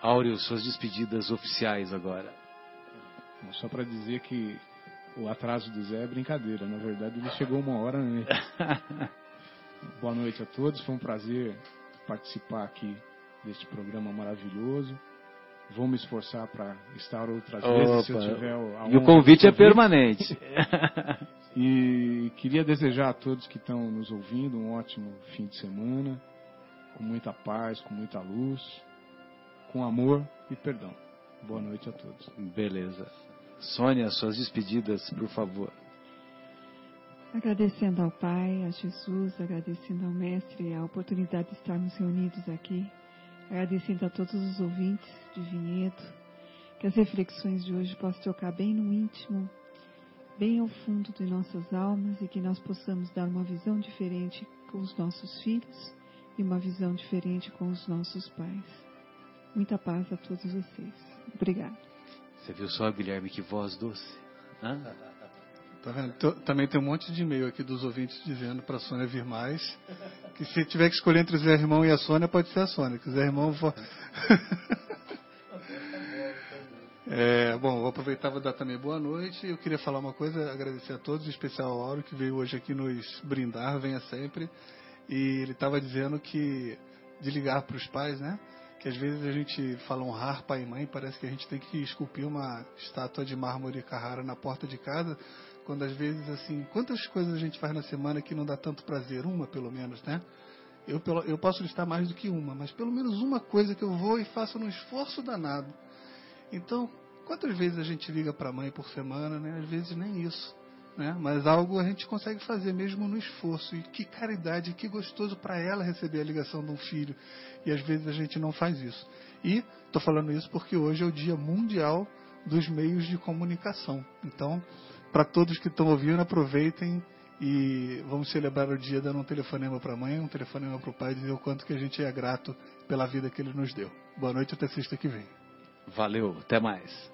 Áureo, suas despedidas oficiais agora. Só para dizer que o atraso do Zé é brincadeira. Na verdade, ele chegou uma hora né? Boa noite a todos. Foi um prazer participar aqui deste programa maravilhoso. Vou me esforçar para estar outras Opa. vezes se eu tiver a E o convite é permanente. e queria desejar a todos que estão nos ouvindo um ótimo fim de semana com muita paz, com muita luz, com amor e perdão. Boa noite a todos. Beleza. Sônia, suas despedidas, por favor. Agradecendo ao Pai, a Jesus, agradecendo ao Mestre a oportunidade de estarmos reunidos aqui, agradecendo a todos os ouvintes de Vinhedo, que as reflexões de hoje possam tocar bem no íntimo, bem ao fundo de nossas almas e que nós possamos dar uma visão diferente com os nossos filhos e uma visão diferente com os nossos pais. Muita paz a todos vocês. Obrigada. Você viu só, Guilherme, que voz doce? Hã? Tá vendo? Também tem um monte de e-mail aqui dos ouvintes dizendo para a Sônia vir mais. Que se tiver que escolher entre o Zé Irmão e a Sônia, pode ser a Sônia. Que o Zé Irmão. é, bom, vou aproveitar e dar também boa noite. Eu queria falar uma coisa, agradecer a todos, em especial ao Auro, que veio hoje aqui nos brindar, venha sempre. E ele estava dizendo que de ligar para os pais, né? Que às vezes a gente fala honrar pai e mãe, parece que a gente tem que esculpir uma estátua de mármore Carrara na porta de casa, quando às vezes assim, quantas coisas a gente faz na semana que não dá tanto prazer, uma pelo menos, né? Eu, eu posso listar mais do que uma, mas pelo menos uma coisa que eu vou e faço num esforço danado. Então, quantas vezes a gente liga para a mãe por semana, né? Às vezes nem isso né? mas algo a gente consegue fazer mesmo no esforço. E que caridade, que gostoso para ela receber a ligação de um filho. E às vezes a gente não faz isso. E estou falando isso porque hoje é o Dia Mundial dos Meios de Comunicação. Então, para todos que estão ouvindo, aproveitem e vamos celebrar o dia dando um telefonema para a mãe, um telefonema para o pai, dizer o quanto que a gente é grato pela vida que ele nos deu. Boa noite até sexta que vem. Valeu, até mais.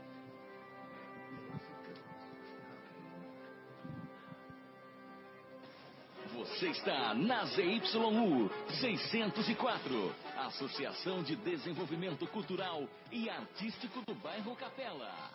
Você está na ZYU 604, Associação de Desenvolvimento Cultural e Artístico do Bairro Capela.